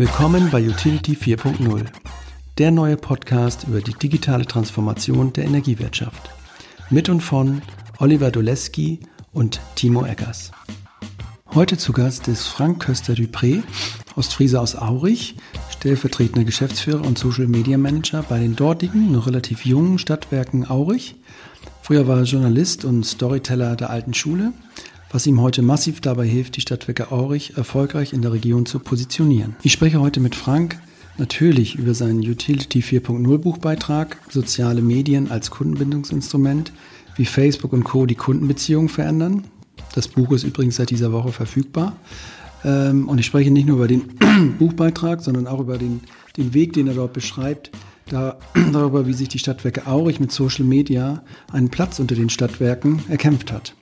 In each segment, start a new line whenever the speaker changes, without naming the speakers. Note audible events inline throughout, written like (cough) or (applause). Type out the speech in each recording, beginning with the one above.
Willkommen bei Utility 4.0, der neue Podcast über die digitale Transformation der Energiewirtschaft. Mit und von Oliver Doleski und Timo Eggers. Heute zu Gast ist Frank Köster-Dupré, Ostfriese aus Aurich, stellvertretender Geschäftsführer und Social Media Manager bei den dortigen, noch relativ jungen Stadtwerken Aurich. Früher war er Journalist und Storyteller der alten Schule, was ihm heute massiv dabei hilft, die Stadtwerke Aurich erfolgreich in der Region zu positionieren. Ich spreche heute mit Frank natürlich über seinen Utility 4.0 Buchbeitrag, soziale Medien als Kundenbindungsinstrument, wie Facebook und Co. die Kundenbeziehungen verändern. Das Buch ist übrigens seit dieser Woche verfügbar. Ähm, und ich spreche nicht nur über den (clears throat) Buchbeitrag, sondern auch über den, den Weg, den er dort beschreibt, da, (clears throat) darüber, wie sich die Stadtwerke Aurich mit Social Media einen Platz unter den Stadtwerken erkämpft hat.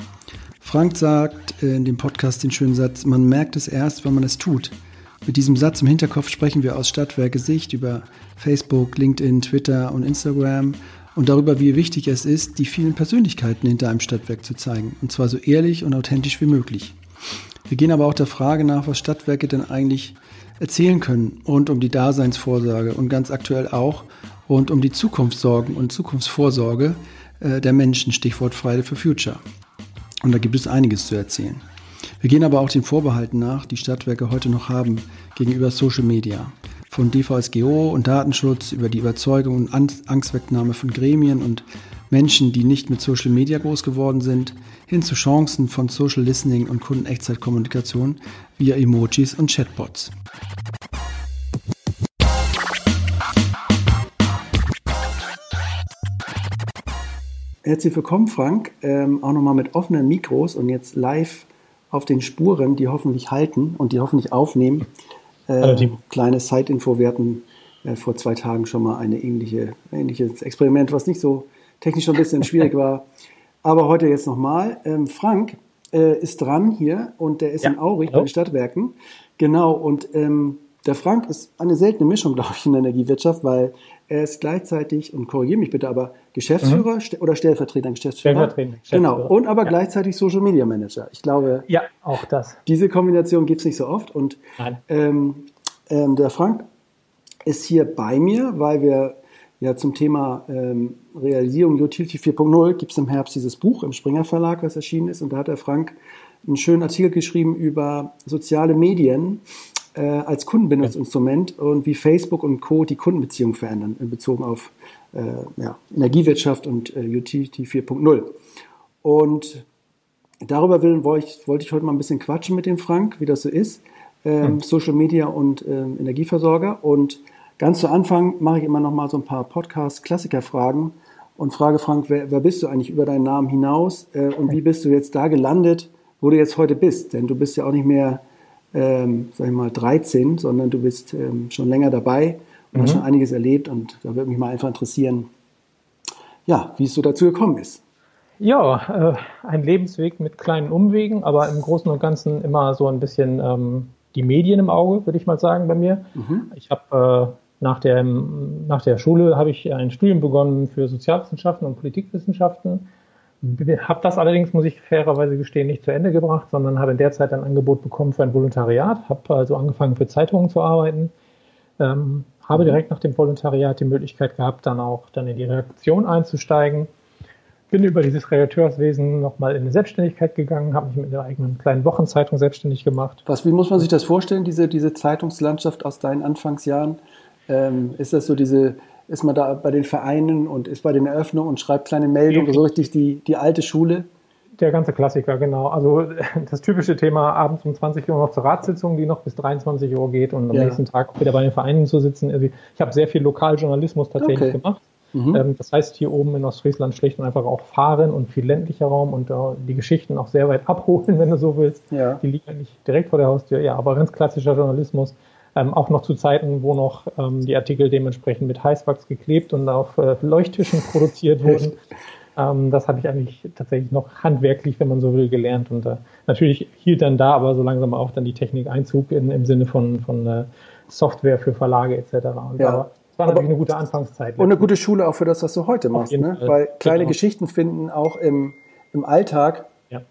Frank sagt in dem Podcast den schönen Satz, man merkt es erst, wenn man es tut. Mit diesem Satz im Hinterkopf sprechen wir aus Stadtwerke Sicht über Facebook, LinkedIn, Twitter und Instagram und darüber, wie wichtig es ist, die vielen Persönlichkeiten hinter einem Stadtwerk zu zeigen. Und zwar so ehrlich und authentisch wie möglich. Wir gehen aber auch der Frage nach, was Stadtwerke denn eigentlich erzählen können rund um die Daseinsvorsorge und ganz aktuell auch rund um die Zukunftssorgen und Zukunftsvorsorge äh, der Menschen, Stichwort Friday for Future. Und da gibt es einiges zu erzählen. Wir gehen aber auch den Vorbehalten nach, die Stadtwerke heute noch haben gegenüber Social Media. Von DVSGO und Datenschutz über die Überzeugung und Angstwegnahme von Gremien und Menschen, die nicht mit Social Media groß geworden sind, hin zu Chancen von Social Listening und Kundenechtzeitkommunikation via Emojis und Chatbots. Herzlich willkommen, Frank. Ähm, auch nochmal mit offenen Mikros und jetzt live auf den Spuren, die hoffentlich halten und die hoffentlich aufnehmen. Äh, kleine Side-Info. Wir hatten äh, vor zwei Tagen schon mal eine ähnliche, ähnliches Experiment, was nicht so technisch schon ein bisschen (laughs) schwierig war. Aber heute jetzt nochmal. Ähm, Frank äh, ist dran hier und der ist ja. in Aurich bei den Stadtwerken. Genau, und ähm, der Frank ist eine seltene Mischung, (laughs) glaube ich, in der Energiewirtschaft, weil er ist gleichzeitig, und korrigiere mich bitte, aber Geschäftsführer mhm. oder stellvertretender Geschäftsführer? Stellvertretender Geschäftsführer. Genau, und aber ja. gleichzeitig Social Media Manager. Ich glaube,
ja, auch das.
Diese Kombination gibt es nicht so oft. Und ähm, ähm, der Frank ist hier bei mir, weil wir ja zum Thema ähm, Realisierung Utility 4.0 gibt es im Herbst dieses Buch im Springer Verlag, was erschienen ist. Und da hat der Frank einen schönen Artikel geschrieben über soziale Medien äh, als Kundenbindungsinstrument und wie Facebook und Co. die Kundenbeziehung verändern in Bezug auf äh, ja, Energiewirtschaft und äh, Utility 4.0. Und darüber will, wollte, ich, wollte ich heute mal ein bisschen quatschen mit dem Frank, wie das so ist. Ähm, mhm. Social Media und ähm, Energieversorger. Und ganz zu Anfang mache ich immer noch mal so ein paar Podcast-Klassiker-Fragen und frage Frank, wer, wer, bist du eigentlich über deinen Namen hinaus äh, und wie bist du jetzt da gelandet, wo du jetzt heute bist? Denn du bist ja auch nicht mehr ähm, sag ich mal, 13, sondern du bist ähm, schon länger dabei und mhm. hast schon einiges erlebt und da würde mich mal einfach interessieren, ja, wie es so dazu gekommen ist.
Ja, äh, ein Lebensweg mit kleinen Umwegen, aber im Großen und Ganzen immer so ein bisschen ähm, die Medien im Auge, würde ich mal sagen, bei mir. Mhm. Ich habe äh, nach, der, nach der Schule habe ich ein Studium begonnen für Sozialwissenschaften und Politikwissenschaften habe das allerdings, muss ich fairerweise gestehen, nicht zu Ende gebracht, sondern habe in der Zeit ein Angebot bekommen für ein Volontariat, habe also angefangen für Zeitungen zu arbeiten, ähm, habe direkt nach dem Volontariat die Möglichkeit gehabt, dann auch dann in die Redaktion einzusteigen. Bin über dieses Redakteurswesen nochmal in eine Selbstständigkeit gegangen, habe mich mit einer eigenen kleinen Wochenzeitung selbstständig gemacht.
Was, wie muss man sich das vorstellen, diese, diese Zeitungslandschaft aus deinen Anfangsjahren? Ähm, ist das so diese ist man da bei den Vereinen und ist bei den Eröffnungen und schreibt kleine Meldungen, so richtig die, die alte Schule?
Der ganze Klassiker, genau. Also (laughs) das typische Thema, abends um 20 Uhr noch zur Ratssitzung, die noch bis 23 Uhr geht und am ja. nächsten Tag wieder bei den Vereinen zu sitzen. Also ich habe sehr viel Lokaljournalismus tatsächlich okay. gemacht. Mhm. Ähm, das heißt, hier oben in Ostfriesland schlicht und einfach auch fahren und viel ländlicher Raum und uh, die Geschichten auch sehr weit (laughs) abholen, wenn du so willst. Ja. Die liegen ja nicht direkt vor der Haustür, ja, aber ganz klassischer Journalismus. Ähm, auch noch zu Zeiten, wo noch ähm, die Artikel dementsprechend mit Heißwachs geklebt und auf äh, Leuchttischen produziert wurden. Ähm, das habe ich eigentlich tatsächlich noch handwerklich, wenn man so will, gelernt. Und äh, natürlich hielt dann da aber so langsam auch dann die Technik Einzug in, im Sinne von, von äh, Software für Verlage etc. Und ja. aber es war natürlich eine gute Anfangszeit.
Und eine gute Schule auch für das, was du heute machst. Ne? Weil kleine genau. Geschichten finden auch im, im Alltag ja.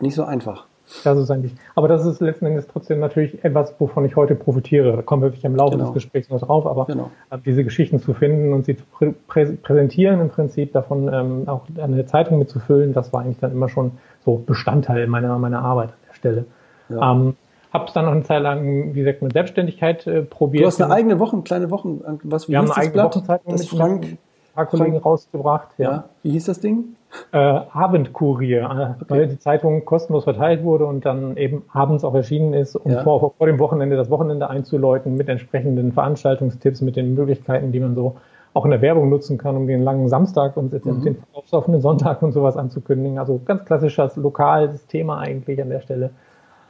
nicht so einfach.
Das ist eigentlich, aber das ist letzten Endes trotzdem natürlich etwas, wovon ich heute profitiere. Da kommen wir wirklich im Laufe genau. des Gesprächs noch drauf, aber genau. Äh, diese Geschichten zu finden und sie zu prä präsentieren im Prinzip, davon ähm, auch eine Zeitung mitzufüllen, das war eigentlich dann immer schon so Bestandteil meiner, meiner Arbeit an der Stelle. Ja. Ähm, habe es dann noch eine Zeit lang, wie gesagt, mit Selbstständigkeit äh, probiert.
Du hast eine eigene Woche, kleine Wochen,
was wie Wir haben eine eigene Blatt? Wochenzeitung mit Frank, ein paar Kollegen Frank, rausgebracht.
Ja. ja. Wie hieß das Ding?
Äh, Abendkurier, äh, okay. weil die Zeitung kostenlos verteilt wurde und dann eben abends auch erschienen ist, um ja. vor, vor dem Wochenende das Wochenende einzuläuten mit entsprechenden Veranstaltungstipps, mit den Möglichkeiten, die man so auch in der Werbung nutzen kann, um den langen Samstag und mhm. den verkaufsoffenen Sonntag und sowas anzukündigen. Also ganz klassisches lokales Thema eigentlich an der Stelle.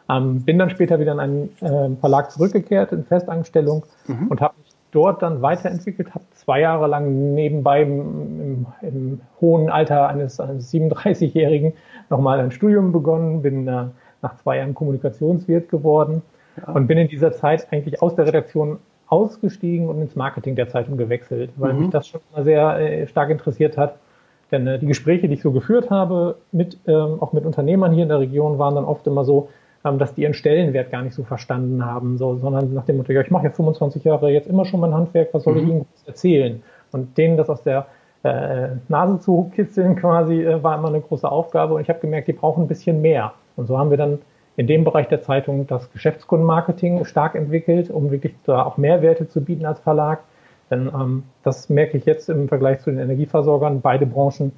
Ähm, bin dann später wieder in einen äh, Verlag zurückgekehrt in Festanstellung mhm. und habe dort dann weiterentwickelt, habe zwei Jahre lang nebenbei im, im, im hohen Alter eines, eines 37-Jährigen nochmal ein Studium begonnen, bin äh, nach zwei Jahren Kommunikationswirt geworden ja. und bin in dieser Zeit eigentlich aus der Redaktion ausgestiegen und ins Marketing der Zeitung gewechselt, weil mhm. mich das schon mal sehr äh, stark interessiert hat. Denn äh, die Gespräche, die ich so geführt habe, mit, ähm, auch mit Unternehmern hier in der Region, waren dann oft immer so, dass die ihren Stellenwert gar nicht so verstanden haben, so, sondern nach dem Motto, ja, ich mache ja 25 Jahre jetzt immer schon mein Handwerk, was soll mhm. ich Ihnen erzählen? Und denen das aus der äh, Nase zu kitzeln quasi, äh, war immer eine große Aufgabe und ich habe gemerkt, die brauchen ein bisschen mehr. Und so haben wir dann in dem Bereich der Zeitung das Geschäftskundenmarketing stark entwickelt, um wirklich da auch Mehrwerte zu bieten als Verlag. Denn ähm, das merke ich jetzt im Vergleich zu den Energieversorgern. Beide Branchen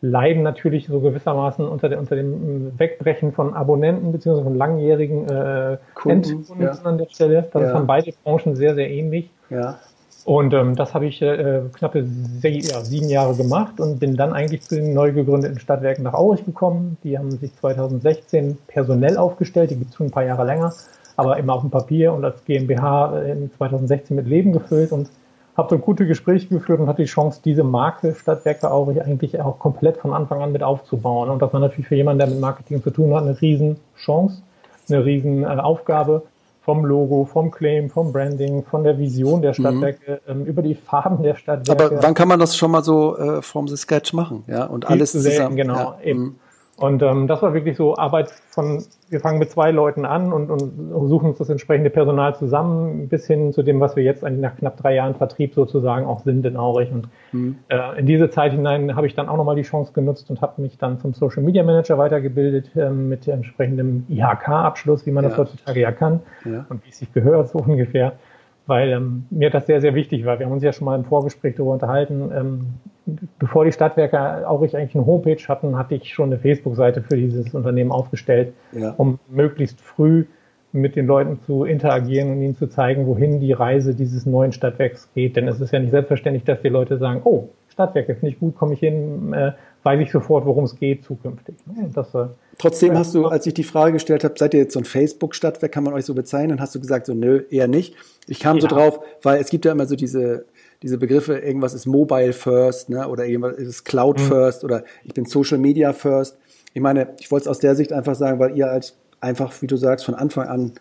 leiden natürlich so gewissermaßen unter, der, unter dem Wegbrechen von Abonnenten beziehungsweise von langjährigen äh, Kunden, Endkunden ja. an der Stelle. Das ja. haben beide Branchen sehr, sehr ähnlich. Ja. Und ähm, das habe ich äh, knappe ja, sieben Jahre gemacht und bin dann eigentlich zu den neu gegründeten Stadtwerken nach Aurich gekommen. Die haben sich 2016 personell aufgestellt, die gibt es schon ein paar Jahre länger, aber immer auf dem Papier und als GmbH äh, in 2016 mit Leben gefüllt und habe so gute Gespräche geführt und hatte die Chance, diese Marke Stadtwerke Aurich eigentlich auch komplett von Anfang an mit aufzubauen. Und das war natürlich für jemanden, der mit Marketing zu tun hat, eine Riesenchance, eine Riesenaufgabe vom Logo, vom Claim, vom Branding, von der Vision der mhm. Stadtwerke, mhm. über die Farben der Stadtwerke.
Aber wann kann man das schon mal so äh, from the sketch machen? Ja, und alles
selten, zusammen. Genau, ja. eben. Und ähm, das war wirklich so Arbeit von, wir fangen mit zwei Leuten an und, und suchen uns das entsprechende Personal zusammen, bis hin zu dem, was wir jetzt eigentlich nach knapp drei Jahren Vertrieb sozusagen auch sind in Aurich. Und mhm. äh, in diese Zeit hinein habe ich dann auch nochmal die Chance genutzt und habe mich dann zum Social Media Manager weitergebildet äh, mit entsprechendem IHK-Abschluss, wie man ja. das heutzutage ja kann ja. und wie es sich gehört, so ungefähr weil ähm, mir das sehr, sehr wichtig war. Wir haben uns ja schon mal im Vorgespräch darüber unterhalten. Ähm, bevor die Stadtwerke auch ich eigentlich eine Homepage hatten, hatte ich schon eine Facebook-Seite für dieses Unternehmen aufgestellt, ja. um möglichst früh mit den Leuten zu interagieren und ihnen zu zeigen, wohin die Reise dieses neuen Stadtwerks geht. Denn es ist ja nicht selbstverständlich, dass die Leute sagen, oh, Stadtwerke finde ich gut, komme ich hin, äh, weiß ich sofort, worum es geht zukünftig.
Das, äh, Trotzdem hast du, als ich die Frage gestellt habe, seid ihr jetzt so ein Facebook-Stadtwerk, kann man euch so bezeichnen, hast du gesagt, so nö, eher nicht. Ich kam ja. so drauf, weil es gibt ja immer so diese, diese Begriffe, irgendwas ist Mobile First, ne, oder irgendwas ist Cloud mhm. First oder ich bin Social Media First. Ich meine, ich wollte es aus der Sicht einfach sagen, weil ihr als einfach, wie du sagst, von Anfang an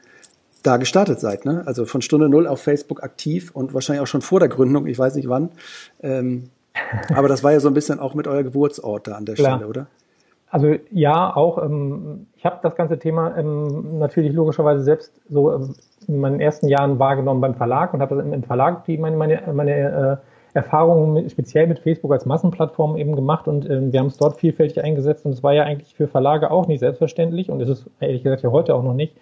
da gestartet seid, ne? Also von Stunde null auf Facebook aktiv und wahrscheinlich auch schon vor der Gründung, ich weiß nicht wann. Ähm, aber das war ja so ein bisschen auch mit euer Geburtsort da an der Klar. Stelle, oder?
Also ja, auch. Ähm, ich habe das ganze Thema ähm, natürlich logischerweise selbst so ähm, in meinen ersten Jahren wahrgenommen beim Verlag und habe das im Verlag die meine, meine, meine äh, Erfahrungen mit, speziell mit Facebook als Massenplattform eben gemacht und äh, wir haben es dort vielfältig eingesetzt und es war ja eigentlich für Verlage auch nicht selbstverständlich und es ist ehrlich gesagt ja heute auch noch nicht,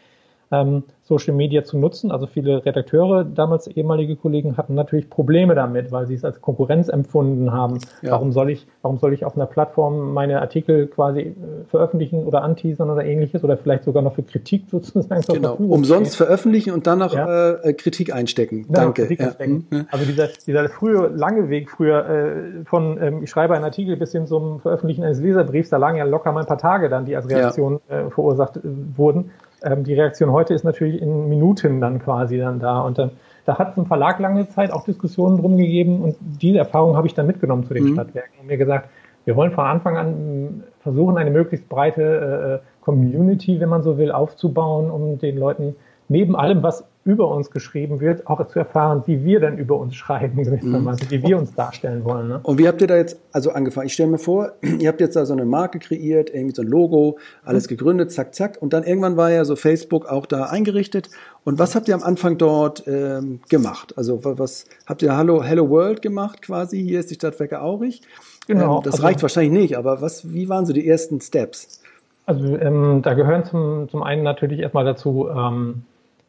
ähm, Social Media zu nutzen. Also viele Redakteure, damals ehemalige Kollegen, hatten natürlich Probleme damit, weil sie es als Konkurrenz empfunden haben. Ja. Warum soll ich, warum soll ich auf einer Plattform meine Artikel quasi äh, veröffentlichen oder anteasern oder ähnliches oder vielleicht sogar noch für Kritik (laughs) sozusagen
zur genau. Verfügung Umsonst stehen. veröffentlichen und dann noch ja. äh, Kritik einstecken. Genau, Danke. Kritik ja. einstecken.
Mhm. Also dieser, dieser frühe lange Weg früher äh, von ähm, ich schreibe einen Artikel bis hin zum Veröffentlichen eines Leserbriefs, da lagen ja locker mal ein paar Tage dann, die als Reaktion äh, verursacht äh, wurden ähm, die Reaktion heute ist natürlich in Minuten dann quasi dann da. Und dann, da hat es im Verlag lange Zeit auch Diskussionen drum gegeben und diese Erfahrung habe ich dann mitgenommen zu den mhm. Stadtwerken und mir gesagt, wir wollen von Anfang an versuchen, eine möglichst breite äh, Community, wenn man so will, aufzubauen, um den Leuten neben allem, was über uns geschrieben wird, auch zu erfahren, wie wir dann über uns schreiben, gewissermaßen, mhm. wie wir uns darstellen wollen. Ne?
Und wie habt ihr da jetzt also angefangen? Ich stelle mir vor, (clears throat) ihr habt jetzt da so eine Marke kreiert, irgendwie so ein Logo, alles mhm. gegründet, zack, zack. Und dann irgendwann war ja so Facebook auch da eingerichtet. Und was habt ihr am Anfang dort ähm, gemacht? Also was habt ihr Hello, Hello World gemacht quasi? Hier ist die Stadtwerke Aurich. Genau. Ähm, das also, reicht wahrscheinlich nicht, aber was, wie waren so die ersten Steps?
Also ähm, da gehören zum, zum einen natürlich erstmal dazu, ähm,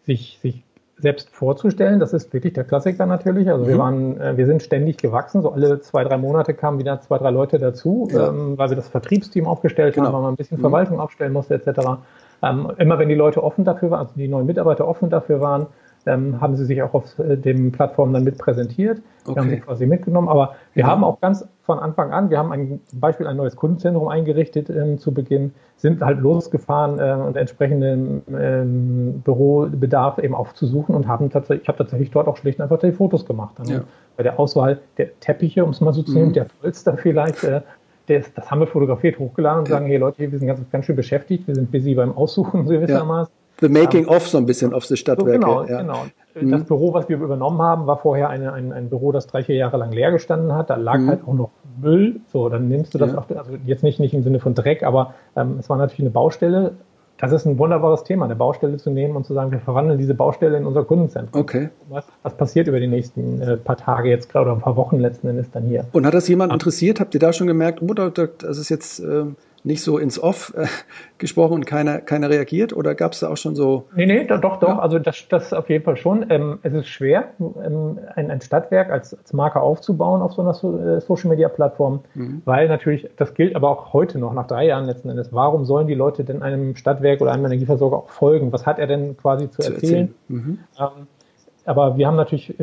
sich, sich selbst vorzustellen. Das ist wirklich der Klassiker natürlich. Also mhm. wir waren, äh, wir sind ständig gewachsen. So alle zwei, drei Monate kamen wieder zwei, drei Leute dazu, ja. ähm, weil wir das Vertriebsteam aufgestellt genau. haben, weil man ein bisschen mhm. Verwaltung aufstellen musste etc. Ähm, immer wenn die Leute offen dafür waren, also die neuen Mitarbeiter offen dafür waren, ähm, haben sie sich auch auf äh, den Plattformen dann mit präsentiert. Okay. Wir haben sie quasi mitgenommen. Aber wir ja. haben auch ganz von Anfang an, wir haben ein, zum Beispiel ein neues Kundenzentrum eingerichtet ähm, zu Beginn, sind halt losgefahren äh, und entsprechenden ähm, Bürobedarf eben aufzusuchen und haben tatsächlich, ich habe tatsächlich dort auch schlicht und einfach die Fotos gemacht. Dann ja. Bei der Auswahl der Teppiche, um es mal so zu nehmen, mhm. der Polster vielleicht, äh, das, das, haben wir fotografiert, hochgeladen und ja. sagen, hey Leute, wir sind ganz, ganz schön beschäftigt, wir sind busy beim Aussuchen gewissermaßen.
The Making of so ein bisschen auf die Stadtwerke.
So, genau, ja. genau. Mhm. Das Büro, was wir übernommen haben, war vorher eine, ein, ein Büro, das drei, vier Jahre lang leer gestanden hat. Da lag mhm. halt auch noch Müll. So, dann nimmst du das ja. auch, also jetzt nicht, nicht im Sinne von Dreck, aber ähm, es war natürlich eine Baustelle. Das ist ein wunderbares Thema, eine Baustelle zu nehmen und zu sagen, wir verwandeln diese Baustelle in unser Kundenzentrum.
Okay.
Was, was passiert über die nächsten äh, paar Tage jetzt gerade oder ein paar Wochen letzten Endes dann hier?
Und hat das jemand interessiert? Habt ihr da schon gemerkt, oh, das ist jetzt äh, nicht so ins Off äh, gesprochen und keiner, keiner reagiert? Oder gab es da auch schon so?
Nee, nee, doch, doch. Ja? Also das, das auf jeden Fall schon. Ähm, es ist schwer, ähm, ein, ein Stadtwerk als, als Marke aufzubauen auf so einer so, äh, Social-Media-Plattform, mhm. weil natürlich, das gilt aber auch heute noch, nach drei Jahren letzten Endes, warum sollen die Leute denn einem Stadtwerk oder einem Energieversorger auch folgen? Was hat er denn quasi zu, zu erzählen? erzählen. Mhm. Ähm, aber wir haben natürlich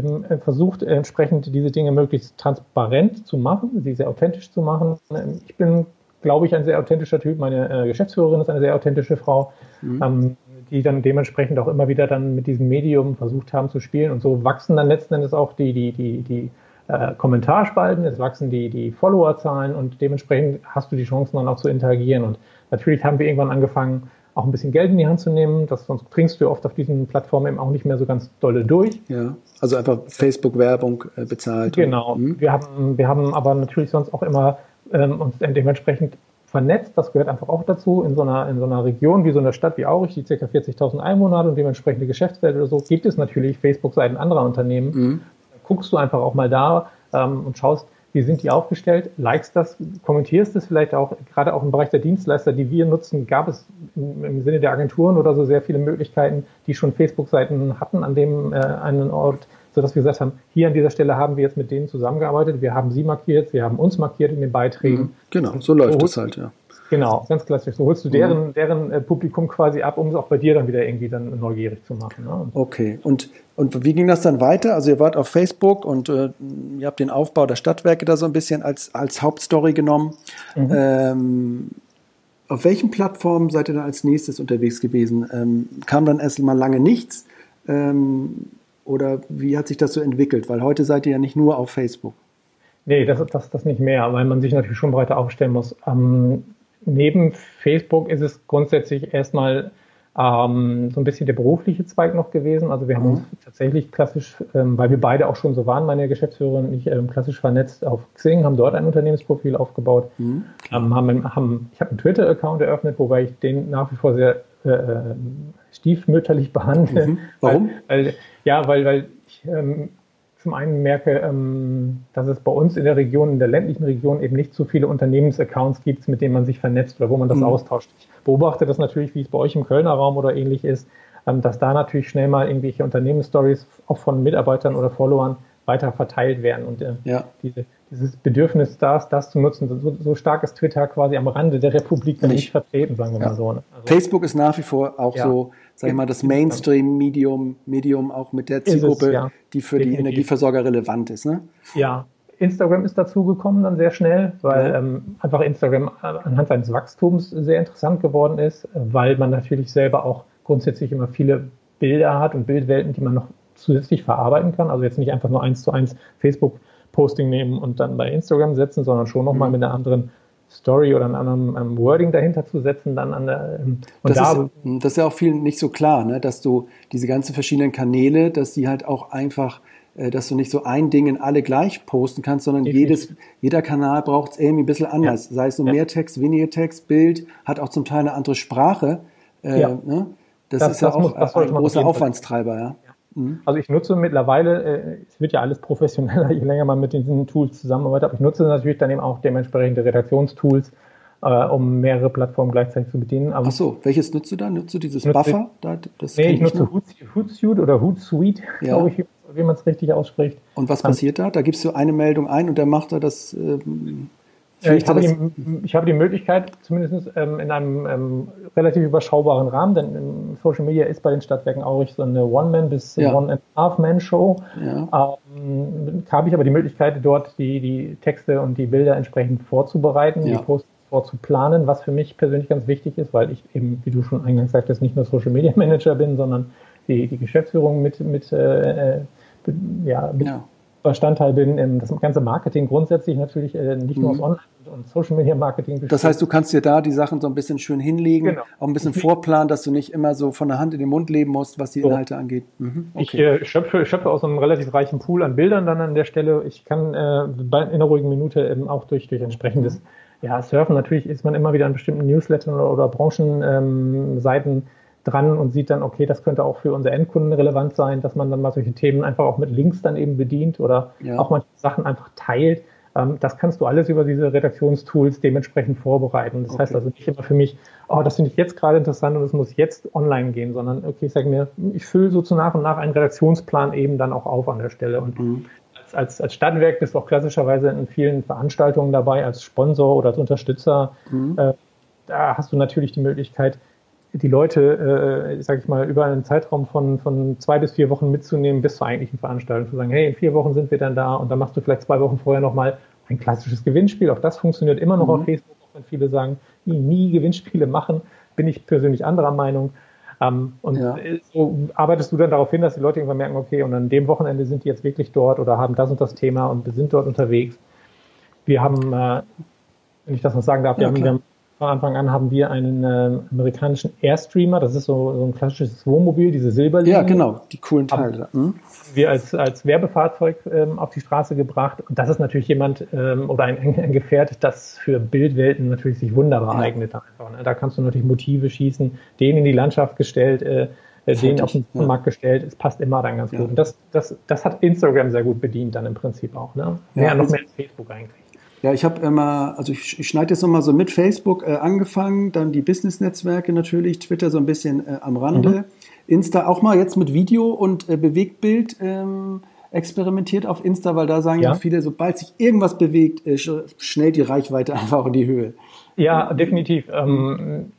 versucht, entsprechend diese Dinge möglichst transparent zu machen, sie sehr authentisch zu machen. Ähm, ich bin glaube ich, ein sehr authentischer Typ. Meine äh, Geschäftsführerin ist eine sehr authentische Frau, mhm. ähm, die dann dementsprechend auch immer wieder dann mit diesem Medium versucht haben zu spielen. Und so wachsen dann letzten Endes auch die, die, die, die äh, Kommentarspalten, es wachsen die, die Followerzahlen und dementsprechend hast du die Chancen dann auch zu interagieren. Und natürlich haben wir irgendwann angefangen, auch ein bisschen Geld in die Hand zu nehmen. Das, sonst bringst du oft auf diesen Plattformen eben auch nicht mehr so ganz dolle durch.
Ja, also einfach Facebook-Werbung äh, bezahlt.
Genau. Und, hm? wir, haben, wir haben aber natürlich sonst auch immer ähm, und dementsprechend vernetzt. Das gehört einfach auch dazu. In so einer, in so einer Region wie so einer Stadt wie Aurich, die ca. 40.000 Einwohner hat und dementsprechende Geschäftswelt oder so, gibt es natürlich Facebook-Seiten anderer Unternehmen. Mhm. guckst du einfach auch mal da ähm, und schaust, wie sind die aufgestellt, likest das, kommentierst es vielleicht auch, gerade auch im Bereich der Dienstleister, die wir nutzen, gab es im, im Sinne der Agenturen oder so sehr viele Möglichkeiten, die schon Facebook-Seiten hatten an dem äh, einen Ort, sodass wir gesagt haben, hier an dieser Stelle haben wir jetzt mit denen zusammengearbeitet, wir haben sie markiert, sie haben uns markiert in den Beiträgen. Mhm.
Genau, so läuft es halt, ja.
Genau, ganz klassisch. So holst du deren, mhm. deren äh, Publikum quasi ab, um es auch bei dir dann wieder irgendwie dann neugierig zu machen. Ne?
Okay, und, und wie ging das dann weiter? Also ihr wart auf Facebook und äh, ihr habt den Aufbau der Stadtwerke da so ein bisschen als, als Hauptstory genommen. Mhm. Ähm, auf welchen Plattformen seid ihr dann als nächstes unterwegs gewesen? Ähm, kam dann erst mal lange nichts? Ähm, oder wie hat sich das so entwickelt? Weil heute seid ihr ja nicht nur auf Facebook.
Nee, das, das, das nicht mehr, weil man sich natürlich schon breiter aufstellen muss. Ähm, neben Facebook ist es grundsätzlich erstmal ähm, so ein bisschen der berufliche Zweig noch gewesen. Also wir haben mhm. uns tatsächlich klassisch, ähm, weil wir beide auch schon so waren, meine Geschäftsführerin und ich, ähm, klassisch vernetzt auf Xing, haben dort ein Unternehmensprofil aufgebaut. Mhm. Ähm, haben, haben, ich habe einen Twitter-Account eröffnet, wobei ich den nach wie vor sehr äh, äh stiefmütterlich behandle. Mhm.
Warum?
Weil, weil ja, weil, weil ich ähm, zum einen merke, ähm, dass es bei uns in der Region, in der ländlichen Region eben nicht so viele Unternehmensaccounts gibt, mit denen man sich vernetzt oder wo man das mhm. austauscht. Ich beobachte das natürlich, wie es bei euch im Kölner Raum oder ähnlich ist, ähm, dass da natürlich schnell mal irgendwelche Unternehmensstories auch von Mitarbeitern oder Followern weiter verteilt werden. Und äh, ja. diese, dieses Bedürfnis, das, das zu nutzen, so, so, stark ist Twitter quasi am Rande der Republik nicht, nicht vertreten, sagen wir ja. mal so. Ne?
Also, Facebook ist nach wie vor auch ja. so sag ich mal, das Mainstream-Medium Medium auch mit der Zielgruppe, es, die für Definitiv. die Energieversorger relevant ist. Ne?
Ja, Instagram ist dazugekommen dann sehr schnell, weil ja. ähm, einfach Instagram anhand seines Wachstums sehr interessant geworden ist, weil man natürlich selber auch grundsätzlich immer viele Bilder hat und Bildwelten, die man noch zusätzlich verarbeiten kann. Also jetzt nicht einfach nur eins zu eins Facebook-Posting nehmen und dann bei Instagram setzen, sondern schon nochmal mhm. mit einer anderen Story oder einem, einem Wording dahinter zu setzen, dann an der
ähm, das, da, ist, das ist ja auch vielen nicht so klar, ne? dass du diese ganzen verschiedenen Kanäle, dass die halt auch einfach äh, dass du nicht so ein Ding in alle gleich posten kannst, sondern jedes, jeder Kanal braucht es irgendwie ein bisschen anders. Ja. Sei es nur ja. mehr Text, weniger Text, Bild, hat auch zum Teil eine andere Sprache. Äh, ja. ne? das, das, ist ja auch muss, ein großer Aufwandstreiber. Ja.
Mhm. Also ich nutze mittlerweile, äh, es wird ja alles professioneller, (laughs) je länger man mit diesen Tools zusammenarbeitet, aber ich nutze natürlich dann eben auch dementsprechende Redaktionstools, äh, um mehrere Plattformen gleichzeitig zu bedienen.
Aber Ach so, welches nutzt du da? Nutzt du dieses
nutze,
Buffer?
Da, das nee, ich nutze Hootsuite oder Hootsuite, (laughs) ja. glaube ich, wie man es richtig ausspricht.
Und was passiert da? Da gibst du eine Meldung ein und der macht da das. Ähm,
ich, habe die, ich habe die Möglichkeit, zumindest ähm, in einem ähm, relativ überschaubaren Rahmen, denn Social Media ist bei den Stadtwerken Aurich so eine One-Man- bis ja. One-and-a-Half-Man-Show. Ja. Ähm, habe ich aber die Möglichkeit, dort die, die Texte und die Bilder entsprechend vorzubereiten, ja. die Posts vorzuplanen, was für mich persönlich ganz wichtig ist, weil ich eben, wie du schon eingangs sagtest, nicht nur Social Media Manager bin, sondern die, die Geschäftsführung mit, mit äh, äh ja, ja. Bestandteil bin. Ähm, das ganze Marketing grundsätzlich natürlich äh, nicht nur mhm. aus Online- und Social Media Marketing
besteht. Das heißt, du kannst dir da die Sachen so ein bisschen schön hinlegen, genau. auch ein bisschen vorplanen, dass du nicht immer so von der Hand in den Mund leben musst, was die so. Inhalte angeht.
Mhm. Okay. Ich äh, schöpfe, schöpfe aus einem relativ reichen Pool an Bildern dann an der Stelle. Ich kann äh, in einer ruhigen Minute eben auch durch, durch entsprechendes mhm. ja, Surfen. Natürlich ist man immer wieder an bestimmten Newslettern oder, oder Branchenseiten ähm, dran und sieht dann, okay, das könnte auch für unsere Endkunden relevant sein, dass man dann mal solche Themen einfach auch mit Links dann eben bedient oder ja. auch manche Sachen einfach teilt. Ähm, das kannst du alles über diese Redaktionstools dementsprechend vorbereiten. Das okay. heißt also nicht immer für mich, oh, das finde ich jetzt gerade interessant und es muss jetzt online gehen, sondern okay, ich sage mir, ich fülle so zu nach und nach einen Redaktionsplan eben dann auch auf an der Stelle. Und mhm. als, als, als Stadtwerk bist du auch klassischerweise in vielen Veranstaltungen dabei, als Sponsor oder als Unterstützer. Mhm. Äh, da hast du natürlich die Möglichkeit, die Leute, äh, sag ich mal, über einen Zeitraum von, von zwei bis vier Wochen mitzunehmen bis zur eigentlichen Veranstaltung. Zu sagen, hey, in vier Wochen sind wir dann da und dann machst du vielleicht zwei Wochen vorher nochmal ein klassisches Gewinnspiel. Auch das funktioniert immer noch mhm. auf Facebook, auch wenn viele sagen, nie, nie Gewinnspiele machen, bin ich persönlich anderer Meinung. Ähm, und ja. so arbeitest du dann darauf hin, dass die Leute irgendwann merken, okay, und an dem Wochenende sind die jetzt wirklich dort oder haben das und das Thema und sind dort unterwegs. Wir haben, äh, wenn ich das noch sagen darf, ja, wir, haben, wir haben von Anfang an haben wir einen äh, amerikanischen Airstreamer, das ist so, so ein klassisches Wohnmobil, diese Silberlinie.
Ja, genau, die coolen Teile.
Mhm. Wir als, als Werbefahrzeug ähm, auf die Straße gebracht. Und das ist natürlich jemand ähm, oder ein, ein Gefährt, das für Bildwelten natürlich sich wunderbar ja. eignet. Einfach, ne? Da kannst du natürlich Motive schießen, den in die Landschaft gestellt, äh, äh den auf den Markt ja. gestellt. Es passt immer dann ganz ja. gut. Und das, das, das hat Instagram sehr gut bedient dann im Prinzip auch. Ne? Mehr, noch mehr als Facebook eigentlich.
Ja, ich habe immer, also ich, ich schneide jetzt nochmal so mit Facebook äh, angefangen, dann die Business-Netzwerke natürlich, Twitter so ein bisschen äh, am Rande, mhm. Insta auch mal jetzt mit Video und äh, Bewegtbild ähm, experimentiert auf Insta, weil da sagen ja, viele, sobald sich irgendwas bewegt, äh, schnell die Reichweite (laughs) einfach in die Höhe.
Ja, definitiv. Ähm,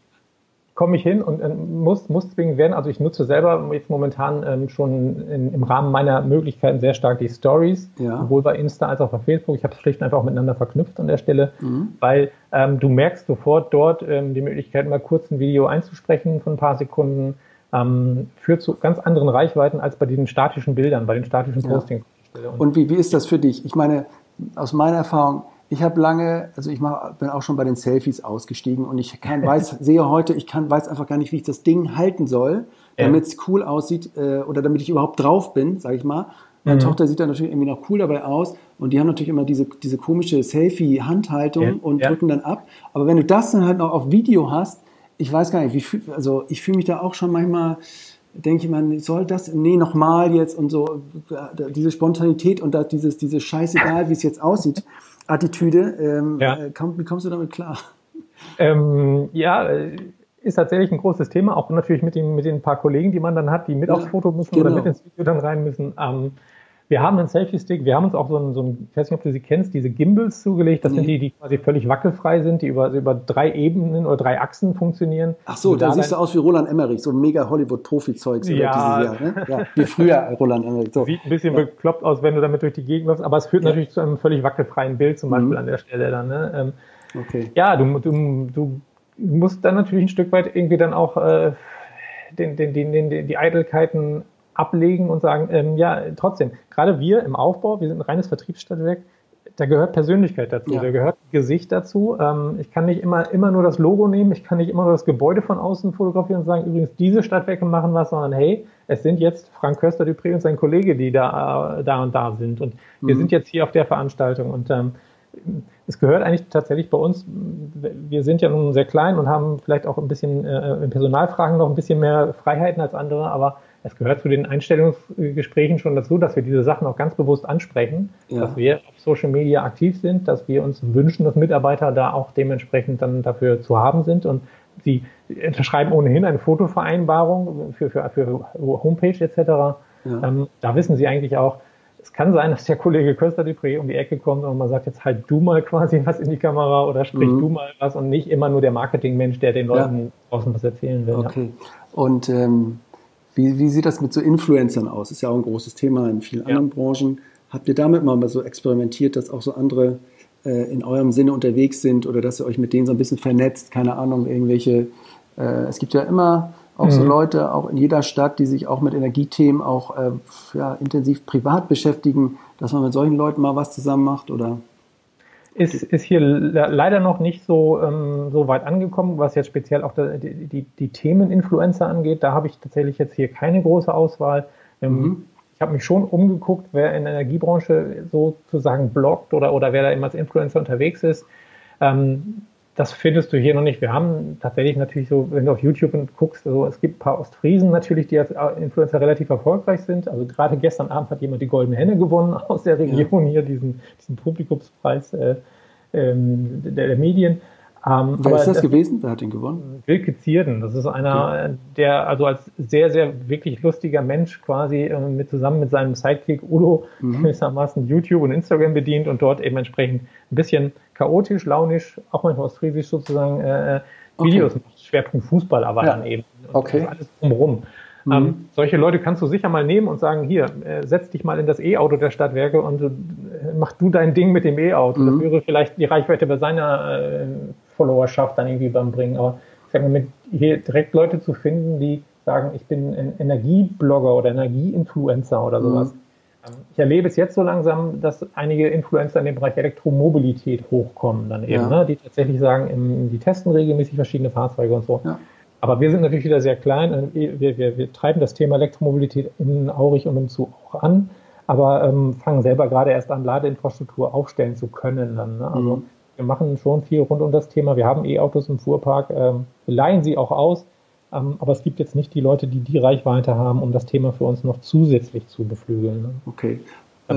komme ich hin und äh, muss, muss zwingend werden. Also ich nutze selber jetzt momentan ähm, schon in, im Rahmen meiner Möglichkeiten sehr stark die Stories, ja. sowohl bei Insta als auch bei Facebook. Ich habe es schlicht und einfach auch miteinander verknüpft an der Stelle, mhm. weil ähm, du merkst sofort dort ähm, die Möglichkeit, mal kurz ein Video einzusprechen von ein paar Sekunden, ähm, führt zu ganz anderen Reichweiten als bei diesen statischen Bildern, bei den statischen ja. Postings.
Und, und wie, wie ist das für dich? Ich meine, aus meiner Erfahrung, ich habe lange, also ich mach, bin auch schon bei den Selfies ausgestiegen und ich kann, weiß, (laughs) sehe heute, ich kann, weiß einfach gar nicht, wie ich das Ding halten soll, damit es cool aussieht äh, oder damit ich überhaupt drauf bin, sage ich mal. Meine mhm. Tochter sieht dann natürlich irgendwie noch cool dabei aus und die haben natürlich immer diese, diese komische Selfie-Handhaltung ja. und ja. drücken dann ab. Aber wenn du das dann halt noch auf Video hast, ich weiß gar nicht, wie fühl, also ich fühle mich da auch schon manchmal, denke ich mal, soll das, nee, nochmal jetzt und so, diese Spontanität und da dieses, dieses Scheißegal, wie es jetzt aussieht. Attitüde. Ähm, ja. Äh, komm, wie kommst du damit klar?
Ähm, ja, äh, ist tatsächlich ein großes Thema, auch natürlich mit den, mit den paar Kollegen, die man dann hat, die mit ja, aufs Foto müssen genau. oder mit ins Video dann rein müssen. Ähm, wir haben einen Selfie-Stick, wir haben uns auch so ein, so ein, ich weiß nicht, ob du sie kennst, diese Gimbals zugelegt. Das nee. sind die, die quasi völlig wackelfrei sind, die über, über drei Ebenen oder drei Achsen funktionieren.
Ach so, da siehst du aus wie Roland Emmerich, so ein mega Hollywood-Profi-Zeug so ja. Jahr, ne? ja, wie früher (laughs) Roland Emmerich. So.
Sieht ein bisschen ja. bekloppt aus, wenn du damit durch die Gegend läufst, aber es führt ja. natürlich zu einem völlig wackelfreien Bild zum Beispiel mhm. an der Stelle dann. Ne? Ähm, okay. Ja, du, du, du musst dann natürlich ein Stück weit irgendwie dann auch äh, den, den, den, den, die Eitelkeiten ablegen und sagen, ähm, ja, trotzdem, gerade wir im Aufbau, wir sind ein reines Vertriebsstadtwerk, da gehört Persönlichkeit dazu, ja. da gehört Gesicht dazu. Ähm, ich kann nicht immer, immer nur das Logo nehmen, ich kann nicht immer nur das Gebäude von außen fotografieren und sagen, übrigens, diese Stadtwerke machen was, sondern hey, es sind jetzt Frank Köster-Dupré und sein Kollege, die da, äh, da und da sind. Und wir mhm. sind jetzt hier auf der Veranstaltung. Und ähm, es gehört eigentlich tatsächlich bei uns, wir sind ja nun sehr klein und haben vielleicht auch ein bisschen äh, in Personalfragen noch ein bisschen mehr Freiheiten als andere, aber es gehört zu den Einstellungsgesprächen schon dazu, dass wir diese Sachen auch ganz bewusst ansprechen, ja. dass wir auf Social Media aktiv sind, dass wir uns wünschen, dass Mitarbeiter da auch dementsprechend dann dafür zu haben sind und sie unterschreiben ohnehin eine Fotovereinbarung für, für, für Homepage etc. Ja. Ähm, da wissen sie eigentlich auch, es kann sein, dass der Kollege Köster-Dupré um die Ecke kommt und man sagt, jetzt halt du mal quasi was in die Kamera oder sprich mhm. du mal was und nicht immer nur der Marketingmensch, der den Leuten ja. draußen was erzählen will.
Okay. Ja. Und ähm, wie, wie sieht das mit so Influencern aus? Ist ja auch ein großes Thema in vielen anderen Branchen. Habt ihr damit mal so experimentiert, dass auch so andere äh, in eurem Sinne unterwegs sind oder dass ihr euch mit denen so ein bisschen vernetzt? Keine Ahnung, irgendwelche. Äh, es gibt ja immer auch mhm. so Leute, auch in jeder Stadt, die sich auch mit Energiethemen auch äh, ja, intensiv privat beschäftigen, dass man mit solchen Leuten mal was zusammen macht oder?
Ist, ist hier leider noch nicht so, ähm, so weit angekommen, was jetzt speziell auch die, die, die Themeninfluencer angeht. Da habe ich tatsächlich jetzt hier keine große Auswahl. Ähm, mhm. Ich habe mich schon umgeguckt, wer in der Energiebranche sozusagen bloggt oder, oder wer da immer als Influencer unterwegs ist. Ähm, das findest du hier noch nicht. Wir haben tatsächlich natürlich so, wenn du auf YouTube guckst, also es gibt ein paar Ostfriesen natürlich, die als Influencer relativ erfolgreich sind. Also gerade gestern Abend hat jemand die Goldene Henne gewonnen aus der Region ja. hier, diesen, diesen Publikumspreis äh, ähm, der, der Medien.
Ähm, Wer ist das, das gewesen? Wer hat ihn gewonnen?
Wilke Zierden. Das ist einer, okay. der also als sehr, sehr wirklich lustiger Mensch quasi äh, mit zusammen mit seinem Sidekick Udo mhm. gewissermaßen YouTube und Instagram bedient und dort eben entsprechend ein bisschen chaotisch, launisch, auch manchmal ostfriesisch sozusagen äh, äh Videos okay. macht. Schwerpunkt Fußball aber ja. dann eben.
Und okay.
Das alles drumherum. Mhm. Ähm, solche Leute kannst du sicher mal nehmen und sagen, hier, äh, setz dich mal in das E-Auto der Stadtwerke und äh, mach du dein Ding mit dem E-Auto. Mhm. Das würde vielleicht die Reichweite bei seiner äh, Followerschaft dann irgendwie beim bringen. Aber ich sage mal, mit hier direkt Leute zu finden, die sagen, ich bin ein Energieblogger oder Energieinfluencer oder sowas. Mhm. Ich erlebe es jetzt so langsam, dass einige Influencer in dem Bereich Elektromobilität hochkommen dann eben, ja. ne, die tatsächlich sagen, die testen regelmäßig verschiedene Fahrzeuge und so. Ja. Aber wir sind natürlich wieder sehr klein. Wir, wir, wir treiben das Thema Elektromobilität in Aurich und umzu auch an, aber ähm, fangen selber gerade erst an, Ladeinfrastruktur aufstellen zu können. Dann, ne? Also mhm. Wir machen schon viel rund um das Thema. Wir haben E-Autos im Fuhrpark, ähm, wir leihen sie auch aus, ähm, aber es gibt jetzt nicht die Leute, die die Reichweite haben, um das Thema für uns noch zusätzlich zu beflügeln. Ne?
Okay. Äh,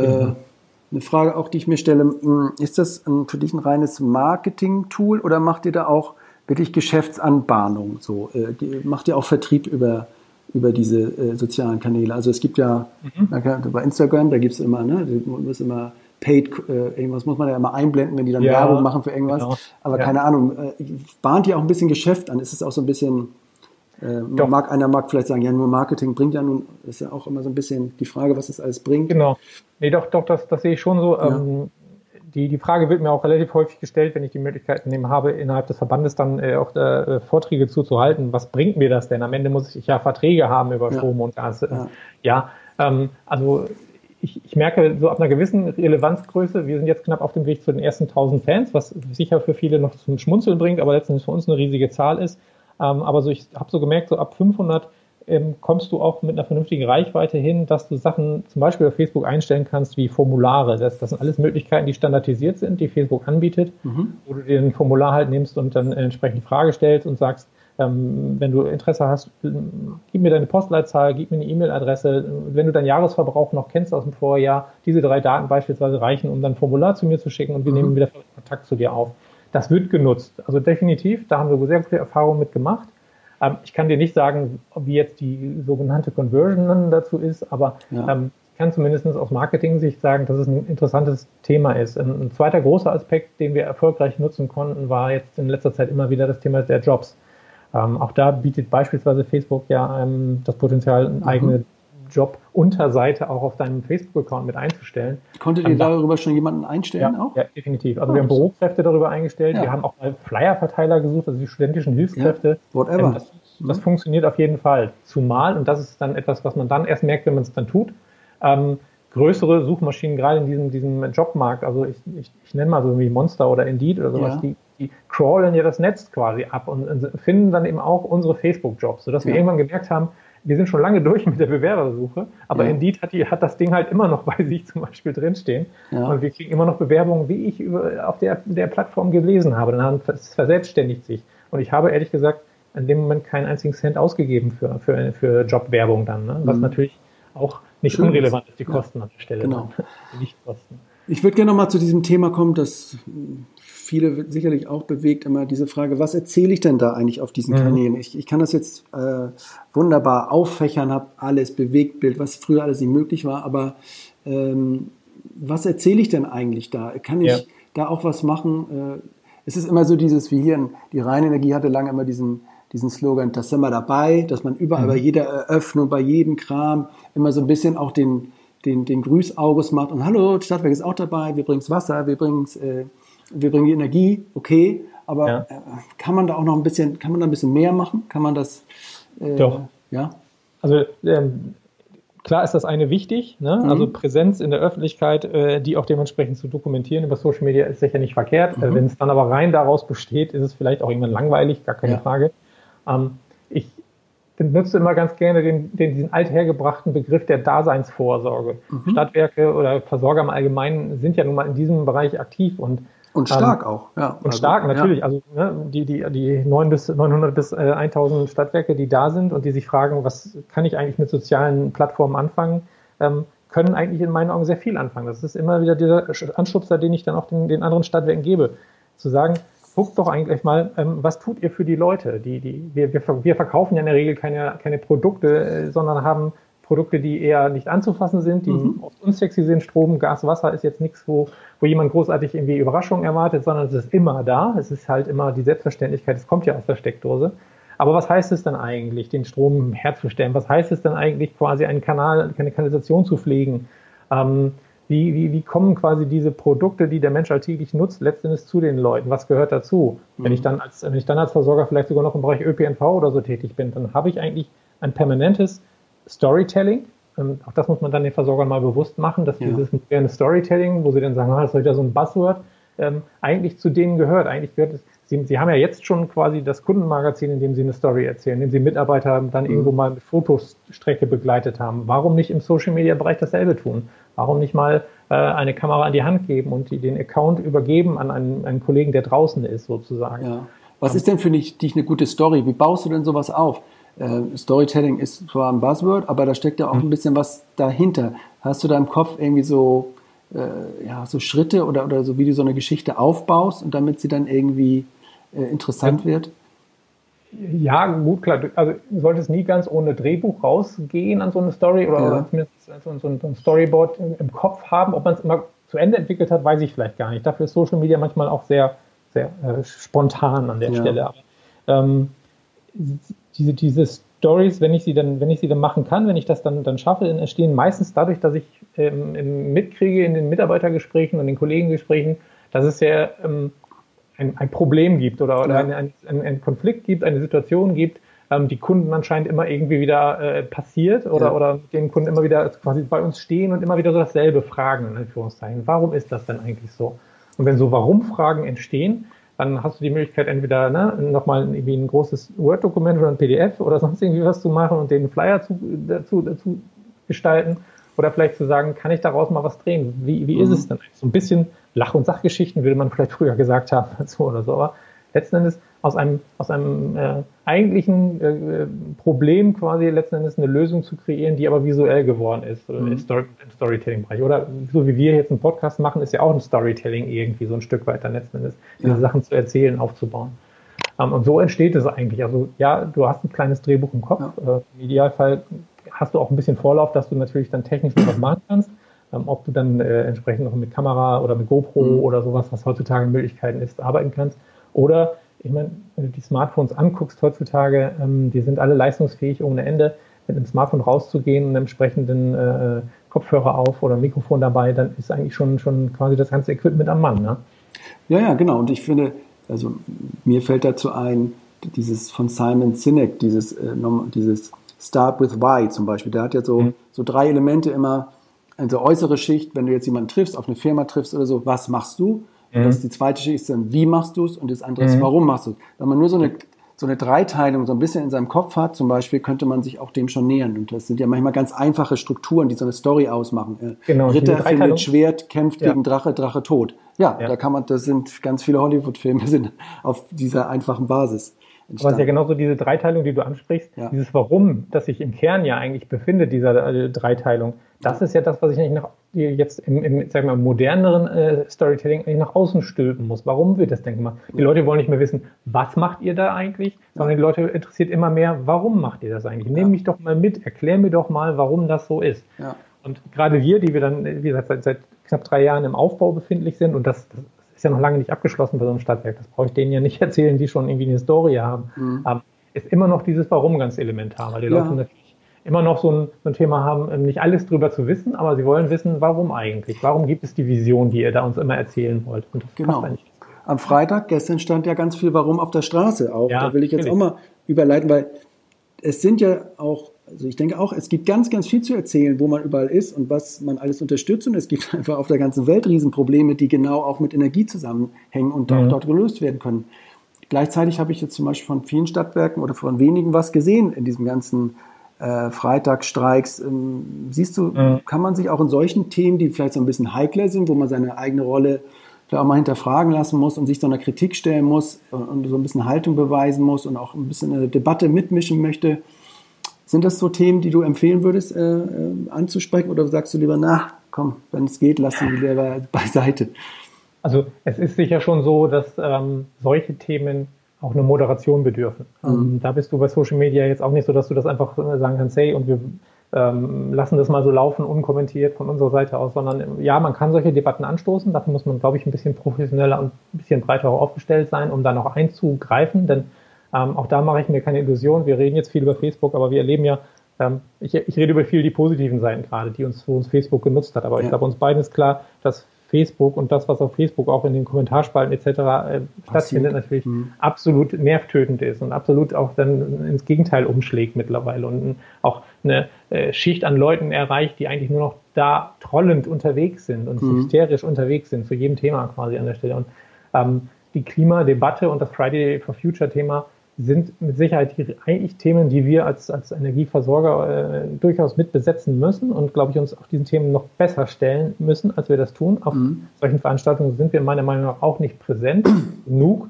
eine Frage auch, die ich mir stelle, hm, ist das für dich ein reines Marketing-Tool oder macht ihr da auch wirklich Geschäftsanbahnung. So, äh, die, macht ja auch Vertrieb über, über diese äh, sozialen Kanäle. Also es gibt ja mhm. bei Instagram, da gibt es immer, ne, du musst immer paid, äh, irgendwas muss man ja immer einblenden, wenn die dann ja, Werbung machen für irgendwas. Genau. Aber ja. keine Ahnung, äh, bahnt ja auch ein bisschen Geschäft an. Ist es auch so ein bisschen, äh, mag einer mag vielleicht sagen, ja, nur Marketing bringt ja nun, ist ja auch immer so ein bisschen die Frage, was es alles bringt.
Genau. Nee, doch, doch, das, das sehe ich schon so. Ja. Ähm, die, die Frage wird mir auch relativ häufig gestellt, wenn ich die Möglichkeit nehme, habe, innerhalb des Verbandes dann äh, auch äh, Vorträge zuzuhalten. Was bringt mir das denn? Am Ende muss ich ja Verträge haben über Strom und Gas. Ja, ja ähm, also ich, ich merke so ab einer gewissen Relevanzgröße, wir sind jetzt knapp auf dem Weg zu den ersten 1000 Fans, was sicher für viele noch zum Schmunzeln bringt, aber letztendlich für uns eine riesige Zahl ist. Ähm, aber so ich habe so gemerkt, so ab 500 ähm, kommst du auch mit einer vernünftigen Reichweite hin, dass du Sachen zum Beispiel auf Facebook einstellen kannst wie Formulare. Das, das sind alles Möglichkeiten, die standardisiert sind, die Facebook anbietet, mhm. wo du dir ein Formular halt nimmst und dann entsprechend die Frage stellst und sagst, ähm, wenn du Interesse hast, gib mir deine Postleitzahl, gib mir eine E-Mail-Adresse. Wenn du deinen Jahresverbrauch noch kennst aus dem Vorjahr, diese drei Daten beispielsweise reichen, um dann ein Formular zu mir zu schicken und wir mhm. nehmen wieder Kontakt zu dir auf. Das wird genutzt. Also definitiv, da haben wir sehr gute Erfahrungen mit gemacht. Ähm, ich kann dir nicht sagen, wie jetzt die sogenannte Conversion dazu ist, aber ja. ähm, ich kann zumindest aus Marketing-Sicht sagen, dass es ein interessantes Thema ist. Ein, ein, zweiter großer Aspekt, den wir erfolgreich nutzen konnten, war jetzt in letzter Zeit immer wieder das Thema der Jobs. Ähm, auch da bietet beispielsweise Facebook ja ähm, das Potenzial, eine mhm. eigene Job-Unterseite auch auf deinem Facebook-Account mit einzustellen.
Konntet ihr darüber schon jemanden einstellen
ja, auch? Ja, definitiv. Also oh, wir haben Bürokräfte darüber eingestellt, ja. wir haben auch mal Flyer-Verteiler gesucht, also die studentischen Hilfskräfte. Ja, whatever. Ähm, das, das mhm. funktioniert auf jeden Fall. Zumal, und das ist dann etwas, was man dann erst merkt, wenn man es dann tut, ähm, größere Suchmaschinen, gerade in diesem, diesem Jobmarkt, also ich, ich, ich nenne mal so wie Monster oder Indeed oder sowas, ja. die, die crawlen ja das Netz quasi ab und, finden dann eben auch unsere Facebook-Jobs, sodass ja. wir irgendwann gemerkt haben, wir sind schon lange durch (laughs) mit der Bewerbersuche, aber ja. Indeed hat, die, hat das Ding halt immer noch bei (laughs) sich zum Beispiel drinstehen. Ja. Und wir kriegen immer noch Bewerbungen, wie ich über, auf der, der Plattform gelesen habe. Dann es verselbstständigt sich. Und ich habe ehrlich gesagt in dem Moment keinen einzigen Cent ausgegeben für, für, für Jobwerbung dann, ne? was mhm. natürlich auch nicht Schön unrelevant ist, die Kosten ja. an der Stelle.
Genau. (laughs) Die Lichtkosten. Ich würde gerne nochmal zu diesem Thema kommen, das viele sicherlich auch bewegt, immer diese Frage, was erzähle ich denn da eigentlich auf diesen mhm. Kanälen? Ich, ich kann das jetzt äh, wunderbar auffächern, habe alles, Bewegtbild, was früher alles nicht möglich war, aber ähm, was erzähle ich denn eigentlich da? Kann ich ja. da auch was machen? Äh, es ist immer so dieses, wie hier, die reine Energie hatte lange immer diesen, diesen Slogan, das sind wir dabei, dass man überall mhm. bei jeder Eröffnung, bei jedem Kram immer so ein bisschen auch den, den, den Grüßaugus macht und hallo, Stadtwerk ist auch dabei, wir bringen Wasser, wir bringen äh, wir bringen die Energie, okay, aber ja. Äh, kann man da auch noch ein bisschen, kann man da ein bisschen mehr machen? Kann man das?
Äh, Doch. Ja. Also ähm, klar ist das eine wichtig, ne? Mhm. also Präsenz in der Öffentlichkeit, äh, die auch dementsprechend zu dokumentieren über Social Media ist sicher nicht verkehrt. Mhm. Äh, Wenn es dann aber rein daraus besteht, ist es vielleicht auch irgendwann langweilig, gar keine ja. Frage. Ähm, ich benutze immer ganz gerne den, den, diesen althergebrachten Begriff der Daseinsvorsorge. Mhm. Stadtwerke oder Versorger im Allgemeinen sind ja nun mal in diesem Bereich aktiv und
und stark ähm, auch, ja.
Und also, stark, natürlich. Ja. Also ne, die, die, die 9 bis 900 bis äh, 1000 Stadtwerke, die da sind und die sich fragen, was kann ich eigentlich mit sozialen Plattformen anfangen, ähm, können eigentlich in meinen Augen sehr viel anfangen. Das ist immer wieder dieser Anschubser, den ich dann auch den, den anderen Stadtwerken gebe. Zu sagen, guckt doch eigentlich mal, ähm, was tut ihr für die Leute? Die, die, wir, wir, wir verkaufen ja in der Regel keine, keine Produkte, äh, sondern haben Produkte, die eher nicht anzufassen sind, die mhm. oft unsexy sind. Strom, Gas, Wasser ist jetzt nichts, wo, wo jemand großartig irgendwie Überraschungen erwartet, sondern es ist immer da. Es ist halt immer die Selbstverständlichkeit, es kommt ja aus der Steckdose. Aber was heißt es dann eigentlich, den Strom herzustellen? Was heißt es dann eigentlich, quasi einen Kanal, eine Kanalisation zu pflegen? Ähm, wie, wie, wie kommen quasi diese Produkte, die der Mensch alltäglich nutzt, letztendlich zu den Leuten? Was gehört dazu? Mhm. Wenn ich dann als, wenn ich dann als Versorger vielleicht sogar noch im Bereich ÖPNV oder so tätig bin, dann habe ich eigentlich ein permanentes Storytelling. Ähm, auch das muss man dann den Versorgern mal bewusst machen, dass ja. dieses moderne Storytelling, wo sie dann sagen, ah, das ist wieder so ein Buzzword, ähm, eigentlich zu denen gehört. Eigentlich gehört es, sie, sie, haben ja jetzt schon quasi das Kundenmagazin, in dem sie eine Story erzählen, in dem sie Mitarbeiter dann mhm. irgendwo mal mit Fotostrecke begleitet haben. Warum nicht im Social Media Bereich dasselbe tun? Warum nicht mal äh, eine Kamera an die Hand geben und die, den Account übergeben an einen, einen Kollegen, der draußen ist, sozusagen?
Ja. Was ist denn für dich, dich eine gute Story? Wie baust du denn sowas auf? Äh, Storytelling ist zwar ein Buzzword, aber da steckt ja auch mhm. ein bisschen was dahinter. Hast du da im Kopf irgendwie so, äh, ja, so Schritte oder, oder so, wie du so eine Geschichte aufbaust und damit sie dann irgendwie äh, interessant wird?
Ja, gut, klar. Also du solltest nie ganz ohne Drehbuch rausgehen an so eine Story oder, ja. zumindest so, so, ein Storyboard im Kopf haben. Ob man es immer zu Ende entwickelt hat, weiß ich vielleicht gar nicht. Dafür ist Social Media manchmal auch sehr, sehr äh, spontan an der ja. Stelle. Ähm, diese, diese Stories, wenn ich sie dann, wenn ich sie dann machen kann, wenn ich das dann, dann schaffe, entstehen meistens dadurch, dass ich ähm, mitkriege in den Mitarbeitergesprächen und den Kollegengesprächen, dass es ja ähm, ein, ein, Problem gibt oder, oder ja. ein, ein, ein, Konflikt gibt, eine Situation gibt, ähm, die Kunden anscheinend immer irgendwie wieder äh, passiert oder, ja. oder den Kunden immer wieder quasi bei uns stehen und immer wieder so dasselbe fragen, in Anführungszeichen. Warum ist das denn eigentlich so? Und wenn so Warum-Fragen entstehen, dann hast du die Möglichkeit, entweder ne, nochmal irgendwie ein großes Word-Dokument oder ein PDF oder sonst irgendwie was zu machen und den Flyer zu, dazu, dazu gestalten. Oder vielleicht zu sagen, kann ich daraus mal was drehen? Wie, wie mhm. ist es denn? So ein bisschen Lach- und Sachgeschichten würde man vielleicht früher gesagt haben (laughs) dazu oder so. Aber letzten Endes aus einem, aus einem äh, eigentlichen äh, Problem quasi letzten Endes eine Lösung zu kreieren, die aber visuell geworden ist mhm. im, Story, im Storytelling-Bereich. Oder so wie wir jetzt einen Podcast machen, ist ja auch ein Storytelling irgendwie so ein Stück weiter letzten Endes, diese ja. Sachen zu erzählen, aufzubauen. Ähm, und so entsteht es eigentlich. Also ja, du hast ein kleines Drehbuch im Kopf. Ja. Äh, Im Idealfall hast du auch ein bisschen Vorlauf, dass du natürlich dann technisch noch was machen kannst. Ähm, ob du dann äh, entsprechend noch mit Kamera oder mit GoPro mhm. oder sowas, was heutzutage Möglichkeiten ist, arbeiten kannst. Oder ich meine, wenn du die Smartphones anguckst heutzutage, ähm, die sind alle leistungsfähig ohne Ende. Mit einem Smartphone rauszugehen, einen entsprechenden äh, Kopfhörer auf oder Mikrofon dabei, dann ist eigentlich schon, schon quasi das ganze Equipment am Mann. Ne?
Ja, ja, genau. Und ich finde, also mir fällt dazu ein, dieses von Simon Sinek, dieses, äh, dieses Start with Why zum Beispiel. Der hat ja so, mhm. so drei Elemente immer, also äußere Schicht, wenn du jetzt jemanden triffst, auf eine Firma triffst oder so, was machst du? Mhm. Das ist die zweite Schicht ist dann, wie machst du es? Und das andere ist, mhm. warum machst du es? Wenn man nur so eine, so eine Dreiteilung so ein bisschen in seinem Kopf hat, zum Beispiel, könnte man sich auch dem schon nähern. Und das sind ja manchmal ganz einfache Strukturen, die so eine Story ausmachen. Genau, Ritter findet Schwert, kämpft ja. gegen Drache, Drache tot. Ja, ja, da kann man, das sind ganz viele Hollywood-Filme (laughs) sind auf dieser einfachen Basis.
Entstanden. Aber es ist ja genauso diese Dreiteilung, die du ansprichst, ja. dieses Warum, das sich im Kern ja eigentlich befindet, dieser äh, Dreiteilung, das ist ja das, was ich eigentlich nach, jetzt im, im sagen wir, moderneren äh, Storytelling eigentlich nach außen stülpen muss. Warum wird das denn gemacht? Die Leute wollen nicht mehr wissen, was macht ihr da eigentlich, sondern die Leute interessiert immer mehr, warum macht ihr das eigentlich? Ja. Nehmt mich doch mal mit, erklär mir doch mal, warum das so ist. Ja. Und gerade wir, die wir dann, wie gesagt, seit, seit knapp drei Jahren im Aufbau befindlich sind, und das, das ist ja noch lange nicht abgeschlossen bei so einem Stadtwerk. Das brauche ich denen ja nicht (laughs) erzählen, die schon irgendwie eine Historie haben. Mhm. Ist immer noch dieses Warum ganz elementar, weil die ja. Leute natürlich immer noch so ein, so ein, Thema haben, ähm, nicht alles drüber zu wissen, aber sie wollen wissen, warum eigentlich? Warum gibt es die Vision, die ihr da uns immer erzählen wollt?
Und das genau. Am Freitag, gestern stand ja ganz viel Warum auf der Straße auch. Ja, da will ich jetzt natürlich. auch mal überleiten, weil es sind ja auch also ich denke auch, es gibt ganz, ganz viel zu erzählen, wo man überall ist und was man alles unterstützt. Und es gibt (laughs) einfach auf der ganzen Welt Riesenprobleme, die genau auch mit Energie zusammenhängen und auch mhm. dort gelöst werden können. Gleichzeitig habe ich jetzt zum Beispiel von vielen Stadtwerken oder von wenigen was gesehen in diesem ganzen äh, Freitagsstreiks. Ähm, siehst du, mhm. kann man sich auch in solchen Themen, die vielleicht so ein bisschen heikler sind, wo man seine eigene Rolle vielleicht auch mal hinterfragen lassen muss und sich so einer Kritik stellen muss und so ein bisschen Haltung beweisen muss und auch ein bisschen eine Debatte mitmischen möchte, sind das so Themen, die du empfehlen würdest, äh, äh, anzusprechen oder sagst du lieber, na, komm, wenn es geht, lass sie lieber beiseite?
Also es ist sicher schon so, dass ähm, solche Themen auch eine Moderation bedürfen. Mhm. Ähm, da bist du bei Social Media jetzt auch nicht so, dass du das einfach äh, sagen kannst, hey, und wir ähm, lassen das mal so laufen, unkommentiert von unserer Seite aus, sondern ja, man kann solche Debatten anstoßen. Dafür muss man, glaube ich, ein bisschen professioneller und ein bisschen breiter aufgestellt sein, um da noch einzugreifen, denn ähm, auch da mache ich mir keine Illusion. Wir reden jetzt viel über Facebook, aber wir erleben ja, ähm, ich, ich, rede über viel die positiven Seiten gerade, die uns, wo uns Facebook genutzt hat. Aber ja. ich glaube, uns beiden ist klar, dass Facebook und das, was auf Facebook auch in den Kommentarspalten etc. Äh, stattfindet, natürlich mhm. absolut nervtötend ist und absolut auch dann ins Gegenteil umschlägt mittlerweile und auch eine äh, Schicht an Leuten erreicht, die eigentlich nur noch da trollend unterwegs sind und mhm. hysterisch unterwegs sind zu jedem Thema quasi an der Stelle. Und ähm, die Klimadebatte und das Friday for Future Thema sind mit Sicherheit die, eigentlich Themen, die wir als, als Energieversorger äh, durchaus mit besetzen müssen und, glaube ich, uns auf diesen Themen noch besser stellen müssen, als wir das tun. Auf mhm. solchen Veranstaltungen sind wir meiner Meinung nach auch nicht präsent (clears throat) genug.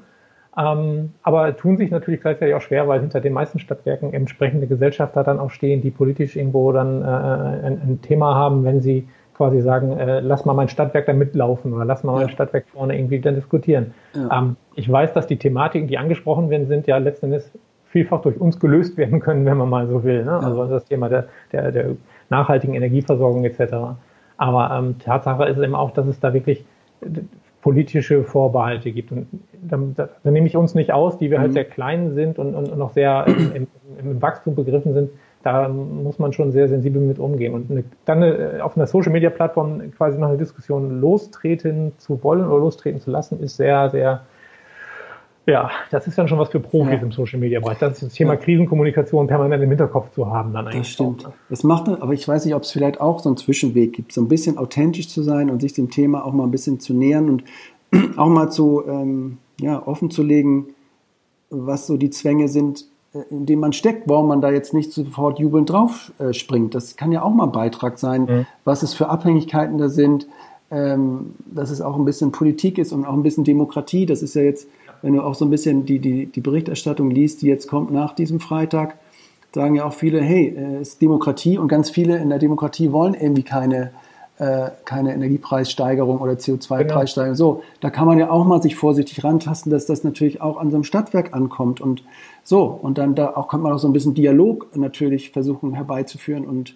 Ähm, aber tun sich natürlich gleichzeitig auch schwer, weil hinter den meisten Stadtwerken entsprechende Gesellschafter dann auch stehen, die politisch irgendwo dann äh, ein, ein Thema haben, wenn sie quasi sagen, äh, lass mal mein Stadtwerk da mitlaufen oder lass mal ja. mein Stadtwerk vorne irgendwie dann diskutieren. Ja. Ähm, ich weiß, dass die Thematiken, die angesprochen werden, sind ja letztendlich vielfach durch uns gelöst werden können, wenn man mal so will. Ne? Ja. Also das Thema der, der, der nachhaltigen Energieversorgung etc. Aber ähm, Tatsache ist eben auch, dass es da wirklich politische Vorbehalte gibt. Und da, da, da nehme ich uns nicht aus, die wir halt mhm. halt sehr klein sind und, und, und noch sehr im, im, im Wachstum begriffen sind da muss man schon sehr sensibel mit umgehen. Und eine, dann eine, auf einer Social-Media-Plattform quasi noch eine Diskussion lostreten zu wollen oder lostreten zu lassen, ist sehr, sehr, ja, das ist dann schon was für Profis ja. im Social-Media-Bereich. Das ist das Thema ja. Krisenkommunikation permanent im Hinterkopf zu haben dann eigentlich.
Das stimmt. Auch. Es macht, aber ich weiß nicht, ob es vielleicht auch so einen Zwischenweg gibt, so ein bisschen authentisch zu sein und sich dem Thema auch mal ein bisschen zu nähern und (clears throat) auch mal zu, ähm, ja, offen zu legen, was so die Zwänge sind, äh, in dem man steckt, warum man da jetzt nicht sofort jubelnd drauf äh, springt. Das kann ja auch mal ein Beitrag sein, mhm. was es für Abhängigkeiten da sind, ähm, dass es auch ein bisschen Politik ist und auch ein bisschen Demokratie. Das ist ja jetzt, wenn du auch so ein bisschen die, die, die Berichterstattung liest, die jetzt kommt nach diesem Freitag, sagen ja auch viele, hey, äh, es ist Demokratie und ganz viele in der Demokratie wollen irgendwie keine äh, keine Energiepreissteigerung oder CO2-Preissteigerung. Genau. So, da kann man ja auch mal sich vorsichtig rantasten, dass das natürlich auch an so einem Stadtwerk ankommt und so. Und dann da auch kann man auch so ein bisschen Dialog natürlich versuchen herbeizuführen und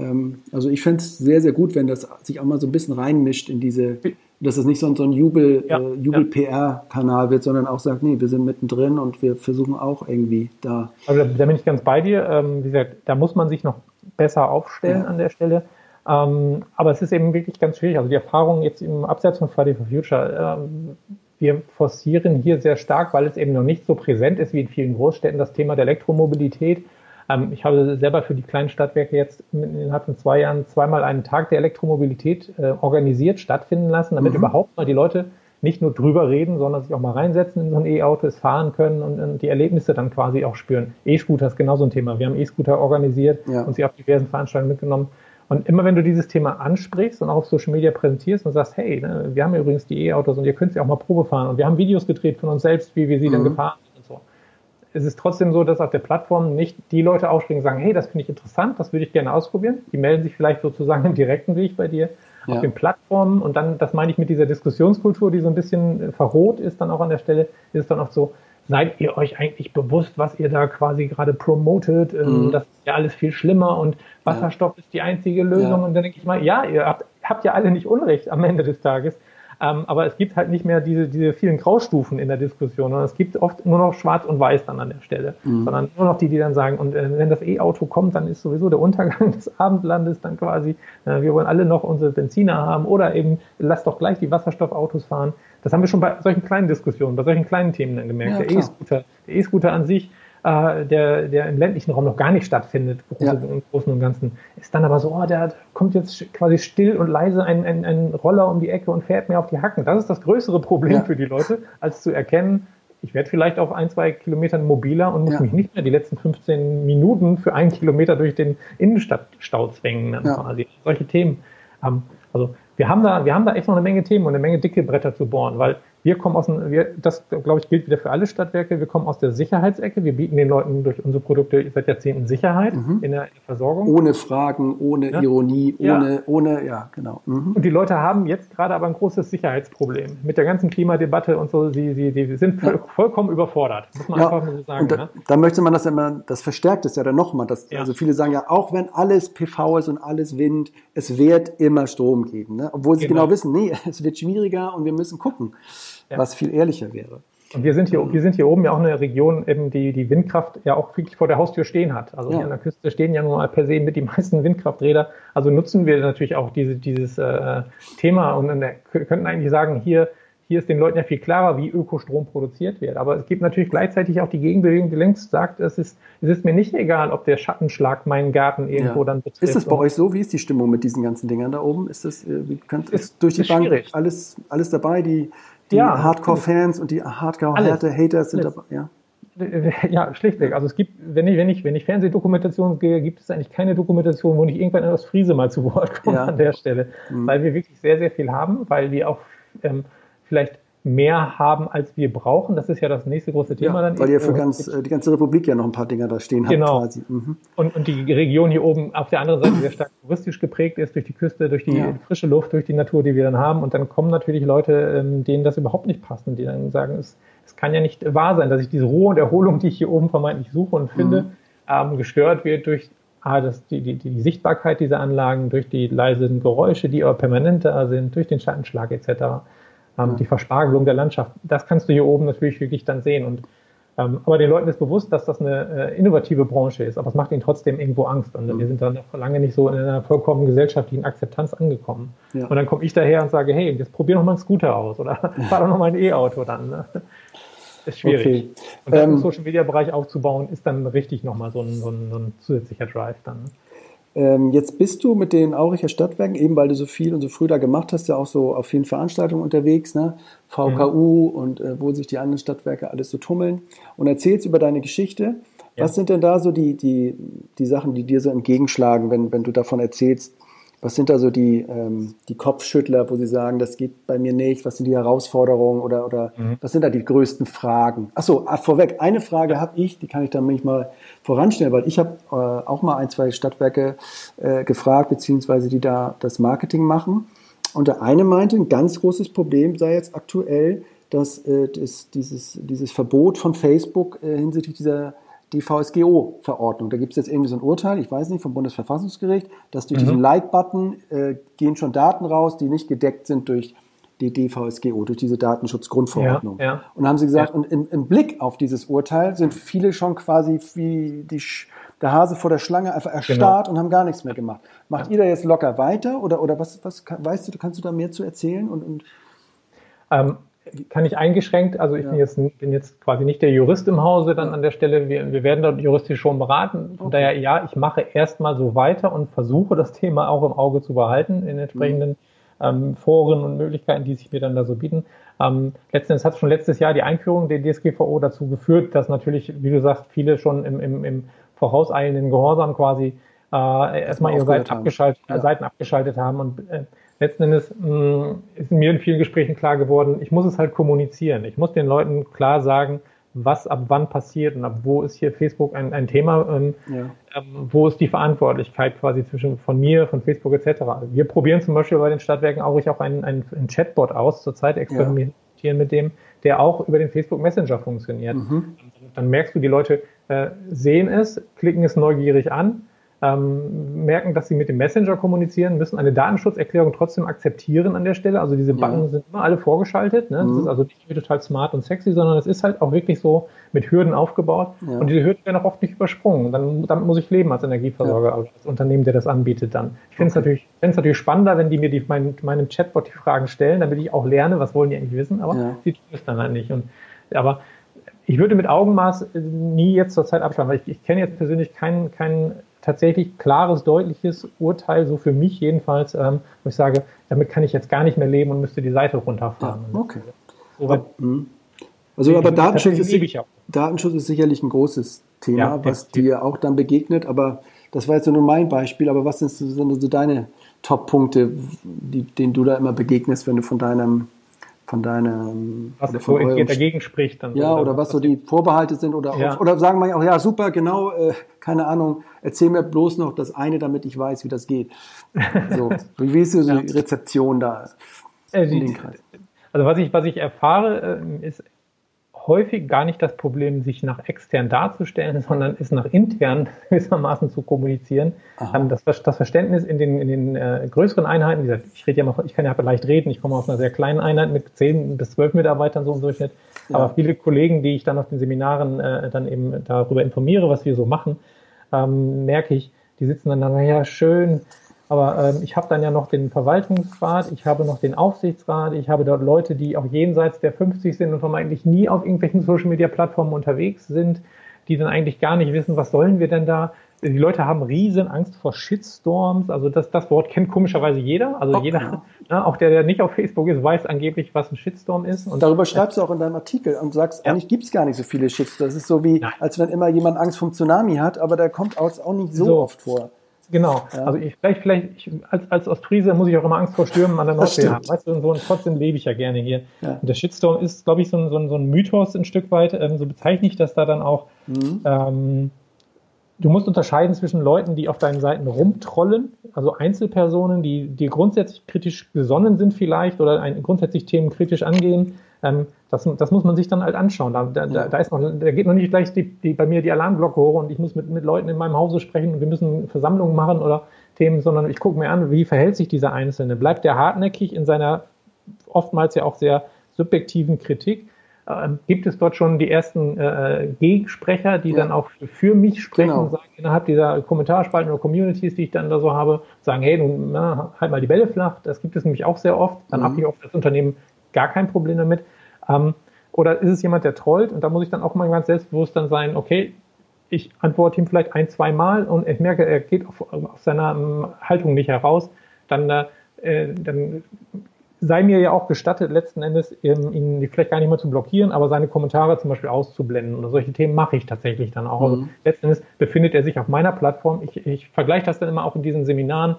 ähm, also ich fände es sehr, sehr gut, wenn das sich auch mal so ein bisschen reinmischt in diese, dass es nicht so ein, so ein Jubel, ja, äh, Jubel-PR-Kanal wird, sondern auch sagt, nee, wir sind mittendrin und wir versuchen auch irgendwie da.
Also da bin ich ganz bei dir. Ähm, wie gesagt, da muss man sich noch besser aufstellen ja. an der Stelle. Ähm, aber es ist eben wirklich ganz schwierig. Also die Erfahrung jetzt im Absatz von Friday for Future, ähm, wir forcieren hier sehr stark, weil es eben noch nicht so präsent ist wie in vielen Großstädten, das Thema der Elektromobilität. Ähm, ich habe selber für die kleinen Stadtwerke jetzt innerhalb von zwei Jahren zweimal einen Tag der Elektromobilität äh, organisiert, stattfinden lassen, damit mhm. überhaupt mal die Leute nicht nur drüber reden, sondern sich auch mal reinsetzen in so ein E-Auto, es fahren können und, und, die Erlebnisse dann quasi auch spüren. E-Scooter ist genauso ein Thema. Wir haben E-Scooter organisiert ja. und sie auf diversen Veranstaltungen mitgenommen. Und immer wenn du dieses Thema ansprichst und auch auf Social Media präsentierst und sagst, hey, ne, wir haben übrigens die E-Autos und ihr könnt sie auch mal Probe fahren und wir haben Videos gedreht von uns selbst, wie wir sie mhm. dann gefahren sind und so. Es ist trotzdem so, dass auf der Plattform nicht die Leute aufspringen und sagen, hey, das finde ich interessant, das würde ich gerne ausprobieren. Die melden sich vielleicht sozusagen im direkten Weg bei dir ja. auf den Plattformen und dann, das meine ich mit dieser Diskussionskultur, die so ein bisschen verroht ist dann auch an der Stelle, ist es dann oft so, seid ihr euch eigentlich bewusst, was ihr da quasi gerade promotet? Ähm, mhm. Das ist ja alles viel schlimmer und Wasserstoff ja. ist die einzige Lösung. Ja. Und dann denke ich mal, ja, ihr habt, habt ja alle nicht Unrecht am Ende des Tages. Ähm, aber es gibt halt nicht mehr diese, diese vielen Graustufen in der Diskussion, sondern es gibt oft nur noch Schwarz und Weiß dann an der Stelle, mhm. sondern nur noch die, die dann sagen, und äh, wenn das E-Auto kommt, dann ist sowieso der Untergang (laughs) des Abendlandes dann quasi, äh, wir wollen alle noch unsere Benziner haben oder eben lasst doch gleich die Wasserstoffautos fahren. Das haben wir schon bei solchen kleinen Diskussionen, bei solchen kleinen Themen dann gemerkt. Ja, der E-Scooter, der E-Scooter an sich, äh, der, der im ländlichen Raum noch gar nicht stattfindet, ja. im Großen und Ganzen, ist dann aber so, oh, der kommt jetzt quasi still und leise ein, ein, ein Roller um die Ecke und fährt mir auf die Hacken. Das ist das größere Problem ja. für die Leute, als zu erkennen, ich werde vielleicht auf ein, zwei Kilometern mobiler und muss ja. mich nicht mehr die letzten 15 Minuten für einen Kilometer durch den Innenstadtstau zwängen, dann quasi. Solche Themen. Ähm, also wir haben da, wir haben da echt noch eine Menge Themen und eine Menge dicke Bretter zu bohren, weil wir kommen aus, wir, das glaube ich gilt wieder für alle Stadtwerke, wir kommen aus der Sicherheitsecke, wir bieten den Leuten durch unsere Produkte seit Jahrzehnten Sicherheit mhm. in, der, in, der, Versorgung.
Ohne Fragen, ohne ja. Ironie, ohne, ja. ohne, ja, genau.
Mhm. Und die Leute haben jetzt gerade aber ein großes Sicherheitsproblem. Mit der ganzen Klimadebatte und so, sie, sie, sie sind ja. vollkommen überfordert, muss man einfach mal so sagen.
Und da, ne? da, möchte man das immer, das verstärkt es ja dann nochmal. Also viele sagen ja, auch wenn alles PV ist und alles Wind, es wird immer Strom geben. Ne? Obwohl sie genau. genau wissen, nee, (laughs) es wird schwieriger und wir müssen gucken ja. was viel ehrlicher wäre.
Und wir sind hier, wir sind hier oben ja auch eine Region, eben die die Windkraft ja auch wirklich vor der Haustür stehen hat. Also ja. an der Küste stehen ja nun mal per se mit die (laughs) meisten Windkrafträder. Also nutzen wir natürlich auch diese, dieses äh, Thema und könnten eigentlich sagen, hier, hier ist den Leuten ja viel klarer, wie Ökostrom produziert wird. Aber es gibt natürlich gleichzeitig auch die Gegenbewegung, die längst sagt, es ist, es ist mir nicht egal, ob der Schattenschlag meinen Garten irgendwo ja. dann
betrifft. Ist das bei euch so? Wie ist die Stimmung mit diesen ganzen Dingern da oben? Ist das, äh, wie kann, ist, ist durch die ist Bank schwierig. alles, alles dabei? Die, die ja, Hardcore-Fans und die Hardcore-Haters sind dabei, ja. (laughs)
Ja, schlichtweg. Also es gibt, wenn ich, wenn ich, wenn ich Fernsehdokumentation gehe, gibt es eigentlich keine Dokumentation, wo nicht irgendwann etwas Friese mal zu Wort (laughs) kommt ja. an der Stelle. Mhm. Weil wir wirklich sehr, sehr viel haben, weil wir auch ähm, vielleicht mehr haben, als wir brauchen. Das ist ja das nächste große Thema
ja, dann. Weil ihr für ganz, äh, die ganze Republik ja noch ein paar Dinger da stehen
genau. habt quasi. Mhm. Und, und die Region hier oben auf der anderen Seite sehr stark touristisch geprägt ist, durch die Küste, durch die ja. frische Luft, durch die Natur, die wir dann haben. Und dann kommen natürlich Leute, ähm, denen das überhaupt nicht passt und die dann sagen, es, es kann ja nicht wahr sein, dass ich diese Ruhe und Erholung, die ich hier oben vermeintlich suche und finde, mhm. ähm, gestört wird durch ah, das, die, die, die Sichtbarkeit dieser Anlagen, durch die leisen Geräusche, die aber permanent da sind, durch den Schattenschlag etc ähm, die Verspargelung der Landschaft. Das kannst du hier oben natürlich wirklich dann sehen. Und, ähm, aber den Leuten ist bewusst, dass das eine äh, innovative Branche ist, aber es macht ihnen trotzdem irgendwo Angst. Und mhm. wir sind dann noch lange nicht so in einer vollkommen gesellschaftlichen Akzeptanz angekommen. Ja. Und dann komme ich daher und sage, hey, jetzt probier noch mal einen Scooter aus oder (laughs) fahr doch noch mal ein E-Auto dann. Ne? Ist schwierig. Okay. Und dann ähm, im Social Media Bereich aufzubauen, ist dann richtig nochmal so ein, so, ein, so ein zusätzlicher Drive dann.
Ähm, jetzt bist du mit den Auricher Stadtwerken, eben weil du so viel und so früh da gemacht hast, ja auch so auf vielen Veranstaltungen unterwegs, ne? VKU mhm. und äh, wo sich die anderen Stadtwerke alles so tummeln und erzählst über deine Geschichte. Ja. Was sind denn da so die, die, die Sachen, die dir so entgegenschlagen, wenn, wenn du davon erzählst, was sind da so die, ähm, die Kopfschüttler, wo Sie sagen, das geht bei mir nicht? Was sind die Herausforderungen oder, oder mhm. was sind da die größten Fragen? Achso, ah, vorweg, eine Frage habe ich, die kann ich dann manchmal voranstellen, weil ich habe äh, auch mal ein, zwei Stadtwerke äh, gefragt, beziehungsweise die da das Marketing machen. Und der eine meinte, ein ganz großes Problem sei jetzt aktuell, dass äh, das, dieses, dieses Verbot von Facebook äh, hinsichtlich dieser die VSGO-Verordnung. Da gibt es jetzt irgendwie so ein Urteil, ich weiß nicht, vom Bundesverfassungsgericht, dass durch mhm. diesen Like-Button äh, gehen schon Daten raus, die nicht gedeckt sind durch die DVSGO, durch diese Datenschutzgrundverordnung. Ja, ja. Und haben sie gesagt, ja. und im, im, Blick auf dieses Urteil sind viele schon quasi wie die, der Hase vor der Schlange einfach erstarrt genau. und haben gar nichts mehr gemacht. Macht ihr da jetzt locker weiter oder, oder was, was weißt du, kannst du da mehr zu erzählen? Und, und
ähm, kann ich eingeschränkt, also ich ja. bin, jetzt, bin jetzt quasi nicht der Jurist im Hause dann an der Stelle, wir, wir werden dort juristisch schon beraten. Von okay. daher, ja, ich mache erstmal so weiter und versuche das Thema auch im Auge zu behalten in entsprechenden mhm. ähm, Foren und Möglichkeiten, die sich mir dann da so bieten. Ähm, letzten Endes hat schon letztes Jahr die Einführung der DSGVO dazu geführt, dass natürlich, wie du sagst, viele schon im, im, im vorauseilenden Gehorsam quasi äh, erstmal ihre Seiten abgeschaltet, ja. Seiten abgeschaltet haben und äh, letzten Endes mh, mm, ist mir in vielen Gesprächen klar geworden, ich muss es halt kommunizieren. Ich muss den Leuten klar sagen, was ab wann passiert und ab wo ist hier Facebook ein, ein Thema, ähm, ja. ähm, wo ist die Verantwortlichkeit quasi zwischen von mir, von Facebook etc. Wir probieren zum Beispiel bei den Stadtwerken auch, ich auch einen, einen, einen Chatbot aus, zurzeit experimentieren ja. mit dem, der auch über den Facebook Messenger funktioniert. Mhm. Dann merkst du, die Leute äh, sehen es, klicken es neugierig an, ähm, merken, dass sie mit dem Messenger kommunizieren, müssen eine Datenschutzerklärung trotzdem akzeptieren an der Stelle. Also diese Button ja. sind immer alle vorgeschaltet. Ne? Mhm. Das ist also nicht total smart und sexy, sondern es ist halt auch wirklich so mit Hürden aufgebaut. Ja. Und diese Hürden werden auch oft nicht übersprungen. Dann, damit muss ich leben als Energieversorger, ja. also als Unternehmen, der das anbietet dann. Ich finde es okay. natürlich, find's natürlich spannender, wenn die mir die, mein, meinem Chatbot die Fragen stellen, damit ich auch lerne, was wollen die eigentlich wissen, aber ja. sie tun es dann halt nicht. Und, aber ich würde mit Augenmaß nie jetzt zur Zeit abschalten, weil ich, ich kenne jetzt persönlich keinen, keinen tatsächlich klares, deutliches Urteil, so für mich jedenfalls, ähm, wo ich sage, damit kann ich jetzt gar nicht mehr leben und müsste die Seite runterfahren.
Ja, okay. So aber, hm. also aber Datenschutz ist, Datenschutz ist sicherlich ein großes Thema, ja, was dir auch dann begegnet, aber das war jetzt nur mein Beispiel, aber was sind so deine Top-Punkte, denen du da immer begegnest, wenn du von deinem von deinem
was oder von eurem, dagegen spricht
dann ja oder, oder was so die Vorbehalte sind oder ja. oder sagen wir auch ja super genau äh, keine Ahnung erzähl mir bloß noch das eine damit ich weiß wie das geht (laughs) so wie ist so ja. die Rezeption da
äh, die, also was ich was ich erfahre äh, ist häufig gar nicht das Problem, sich nach extern darzustellen, (laughs) sondern ist nach intern (laughs) gewissermaßen zu kommunizieren. Ähm, das, das, Verständnis in den, in den äh, größeren Einheiten, wie gesagt, ich rede ja mal, ich kann ja leicht reden, ich komme aus einer sehr kleinen Einheit mit zehn bis zwölf Mitarbeitern so im Durchschnitt. Ja. Aber viele Kollegen, die ich dann auf den Seminaren äh, dann eben darüber informiere, was wir so machen, ähm, merke ich, die sitzen dann da, naja, schön, aber ähm, ich habe dann ja noch den Verwaltungsrat, ich habe noch den Aufsichtsrat, ich habe dort Leute, die auch jenseits der 50 sind und vermeintlich nie auf irgendwelchen Social-Media-Plattformen unterwegs sind, die dann eigentlich gar nicht wissen, was sollen wir denn da. Die Leute haben riesen Angst vor Shitstorms. Also das, das Wort kennt komischerweise jeder. Also okay. jeder, ne, auch der, der nicht auf Facebook ist, weiß angeblich, was ein Shitstorm ist.
Und darüber schreibst du auch in deinem Artikel und sagst, ja. eigentlich gibt's gar nicht so viele Shitstorms. Das ist so wie, Nein. als wenn immer jemand Angst vom Tsunami hat, aber der kommt auch, auch nicht so, so. oft vor.
Genau. Ja. Also ich vielleicht, vielleicht ich, als, als Ostfriese muss ich auch immer Angst vor Stürmen an der Nordsee haben. Weißt du, und, so, und trotzdem lebe ich ja gerne hier. Ja. Und der Shitstorm ist, glaube ich, so ein, so, ein, so ein Mythos ein Stück weit. Ähm, so bezeichne ich das da dann auch. Mhm. Ähm, du musst unterscheiden zwischen Leuten, die auf deinen Seiten rumtrollen, also Einzelpersonen, die, die grundsätzlich kritisch gesonnen sind vielleicht oder ein, grundsätzlich Themen kritisch angehen ähm, das, das muss man sich dann halt anschauen. Da, da, ja. da, ist noch, da geht noch nicht gleich die, die, bei mir die Alarmglocke hoch und ich muss mit, mit Leuten in meinem Hause sprechen und wir müssen Versammlungen machen oder Themen, sondern ich gucke mir an, wie verhält sich dieser Einzelne. Bleibt der hartnäckig in seiner oftmals ja auch sehr subjektiven Kritik? Ähm, gibt es dort schon die ersten äh, Gegensprecher, die ja. dann auch für mich sprechen genau. und sagen, innerhalb dieser Kommentarspalten oder Communities, die ich dann da so habe, sagen, hey, nun na, halt mal die Bälle flach. Das gibt es nämlich auch sehr oft. Dann mhm. habe ich oft das Unternehmen gar kein Problem damit. Ähm, oder ist es jemand, der trollt? Und da muss ich dann auch mal ganz selbstbewusst dann sein, okay, ich antworte ihm vielleicht ein, zwei Mal und ich merke, er geht auf, aus seiner um, ähm, Haltung nicht heraus, dann, äh, dann sei mir ja auch gestattet, letzten Endes ähm, ihn vielleicht gar nicht mehr zu blockieren, aber seine Kommentare zum Beispiel auszublenden. Oder solche Themen mache ich tatsächlich dann auch. Also mhm. Also letzten Endes befindet er sich auf meiner Plattform. Ich, ich vergleiche das dann immer auch in diesen Seminaren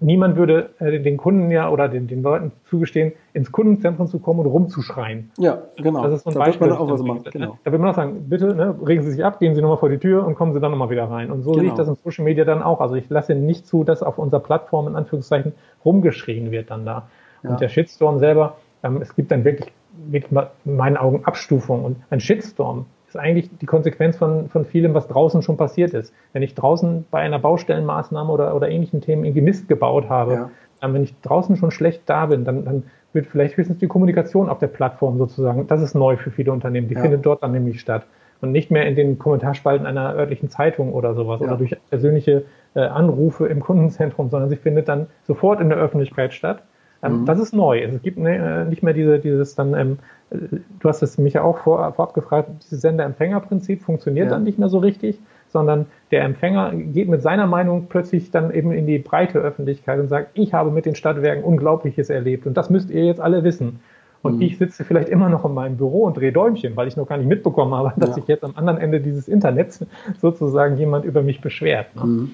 niemand würde äh, den Kunden ja oder den, den Leuten zugestehen, ins Kundenzentrum zu kommen und rumzuschreien.
Ja, genau.
Das ist so ein da Beispiel. Wird man auch was machen. Genau. Da würde man auch sagen, bitte ne, regen Sie sich ab, gehen Sie nochmal vor die Tür und kommen Sie dann nochmal wieder rein. Und so genau. sehe ich das in Social Media dann auch. Also ich lasse nicht zu, dass auf unserer Plattform in Anführungszeichen rumgeschrien wird dann da. Ja. Und der Shitstorm selber, ähm, es gibt dann wirklich, wirklich in meinen Augen Abstufung. Und ein Shitstorm ist eigentlich die Konsequenz von, von vielem, was draußen schon passiert ist. Wenn ich draußen bei einer Baustellenmaßnahme oder, oder ähnlichen Themen irgendwie Mist gebaut habe, ja. dann, wenn ich draußen schon schlecht da bin, dann, dann wird vielleicht höchstens die Kommunikation auf der Plattform sozusagen, das ist neu für viele Unternehmen, die ja. findet dort dann nämlich statt. Und nicht mehr in den Kommentarspalten einer örtlichen Zeitung oder sowas ja. oder durch persönliche äh, Anrufe im Kundenzentrum, sondern sie findet dann sofort in der Öffentlichkeit statt. Ähm, mhm. Das ist neu. Es gibt ne, nicht mehr diese, dieses dann, ähm, du hast es mich ja auch vor, vorab gefragt, dieses Sender-Empfänger-Prinzip funktioniert ja. dann nicht mehr so richtig, sondern der Empfänger geht mit seiner Meinung plötzlich dann eben in die breite Öffentlichkeit und sagt, ich habe mit den Stadtwerken Unglaubliches erlebt und das müsst ihr jetzt alle wissen. Und mhm. ich sitze vielleicht immer noch in meinem Büro und drehe Däumchen, weil ich noch gar nicht mitbekommen habe, dass ja. sich jetzt am anderen Ende dieses Internets (laughs) sozusagen jemand über mich beschwert. Ne? Mhm.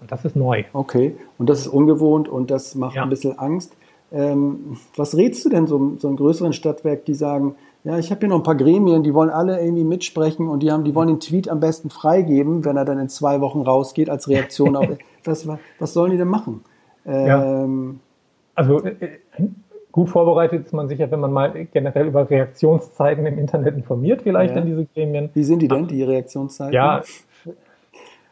Und das ist neu.
Okay, und das ist ungewohnt und das macht ja. ein bisschen Angst. Ähm, was rätst du denn so, so einem größeren Stadtwerk, die sagen, ja, ich habe hier noch ein paar Gremien, die wollen alle irgendwie mitsprechen und die haben, die wollen den Tweet am besten freigeben, wenn er dann in zwei Wochen rausgeht als Reaktion auf (laughs) was, was sollen die denn machen?
Ähm, ja. Also äh, gut vorbereitet ist man sicher, wenn man mal generell über Reaktionszeiten im Internet informiert, vielleicht ja. in diese Gremien.
Wie sind die denn, die Reaktionszeiten?
Ja,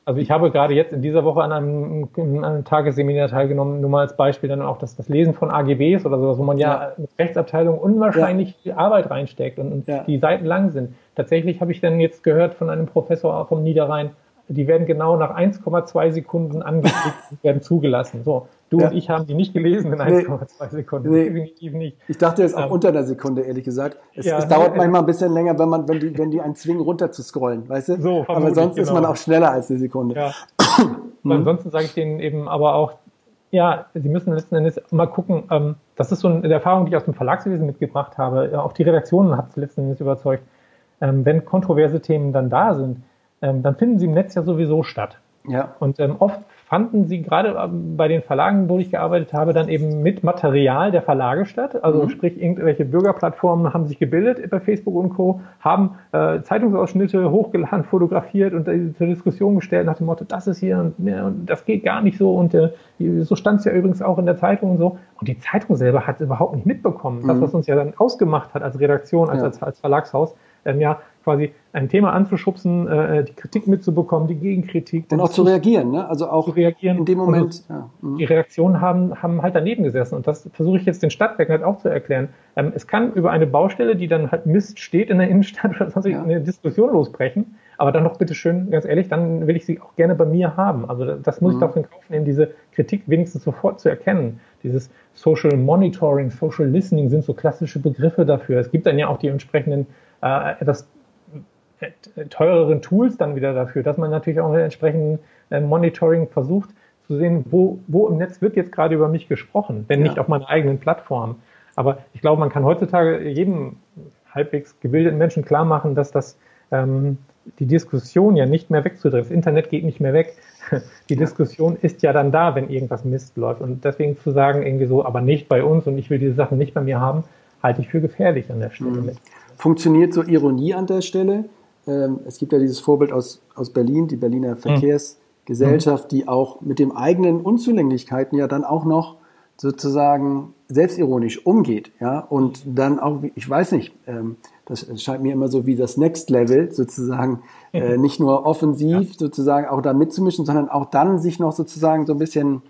also ich habe gerade jetzt in dieser Woche an einem, an einem Tagesseminar teilgenommen, nur mal als Beispiel dann auch das, das Lesen von AGBs oder sowas, wo man ja, ja mit Rechtsabteilung unwahrscheinlich ja. viel Arbeit reinsteckt und, und ja. die Seiten lang sind. Tatsächlich habe ich dann jetzt gehört von einem Professor vom Niederrhein, die werden genau nach 1,2 Sekunden angeklickt und werden zugelassen. So, du ja. und ich haben die nicht gelesen in 1,2 Sekunden. Nee.
Definitiv nicht. Ich dachte jetzt auch ähm, unter einer Sekunde, ehrlich gesagt. Es, ja, es dauert nee, manchmal ein bisschen länger, wenn man, wenn die, wenn die einen zwingen, runter zu scrollen, weißt du? So, aber sonst genau. ist man auch schneller als eine Sekunde. Ja. (clears throat)
hm. Ansonsten sage ich denen eben aber auch, ja, sie müssen letzten Endes mal gucken, ähm, das ist so eine Erfahrung, die ich aus dem Verlagswesen mitgebracht habe. Auch die Redaktionen hat es letzten Endes überzeugt. Ähm, wenn kontroverse Themen dann da sind, ähm, dann finden sie im Netz ja sowieso statt. Ja. Und ähm, oft fanden sie gerade ähm, bei den Verlagen, wo ich gearbeitet habe, dann eben mit Material der Verlage statt. Also mhm. sprich, irgendwelche Bürgerplattformen haben sich gebildet bei Facebook und Co., haben äh, Zeitungsausschnitte hochgeladen, (laughs) fotografiert und äh, zur Diskussion gestellt nach dem Motto, das ist hier und, ja, und das geht gar nicht so und äh, so stand es ja übrigens auch in der Zeitung und so. Und die Zeitung selber hat es überhaupt nicht mitbekommen. Mhm. Das, was uns ja dann ausgemacht hat als Redaktion, als, ja. als, als Verlagshaus, ähm, ja, quasi ein Thema anzuschubsen, äh, die Kritik mitzubekommen, die Gegenkritik.
Und auch zu reagieren, ne? Also auch zu reagieren. in dem Moment.
Ja. Mhm. Die Reaktionen haben, haben halt daneben gesessen. Und das versuche ich jetzt den Stadtwerken halt auch zu erklären. Ähm, es kann über eine Baustelle, die dann halt Mist steht in der Innenstadt (laughs) oder sonst ja. eine Diskussion losbrechen. Aber dann doch bitte schön, ganz ehrlich, dann will ich sie auch gerne bei mir haben. Also das muss mhm. ich doch in Kauf nehmen, diese Kritik wenigstens sofort zu erkennen. Dieses Social Monitoring, Social Listening sind so klassische Begriffe dafür. Es gibt dann ja auch die entsprechenden äh, etwas teureren Tools dann wieder dafür, dass man natürlich auch mit entsprechenden äh, Monitoring versucht zu sehen, wo, wo im Netz wird jetzt gerade über mich gesprochen, wenn ja. nicht auf meiner eigenen Plattform. Aber ich glaube, man kann heutzutage jedem halbwegs gebildeten Menschen klar machen, dass das ähm, die Diskussion ja nicht mehr wegzudrehen. Das Internet geht nicht mehr weg. (laughs) Die Diskussion ist ja dann da, wenn irgendwas Mist läuft. Und deswegen zu sagen, irgendwie so, aber nicht bei uns und ich will diese Sachen nicht bei mir haben, halte ich für gefährlich an der Stelle mhm. mit.
Funktioniert so Ironie an der Stelle? Ähm, es gibt ja dieses Vorbild aus, aus Berlin, die Berliner hm. Verkehrsgesellschaft, die auch mit den eigenen Unzulänglichkeiten ja dann auch noch sozusagen selbstironisch umgeht, ja, und dann auch, ich weiß nicht, ähm, das scheint mir immer so wie das Next Level sozusagen, äh, nicht nur offensiv ja. sozusagen auch da mitzumischen, sondern auch dann sich noch sozusagen so ein bisschen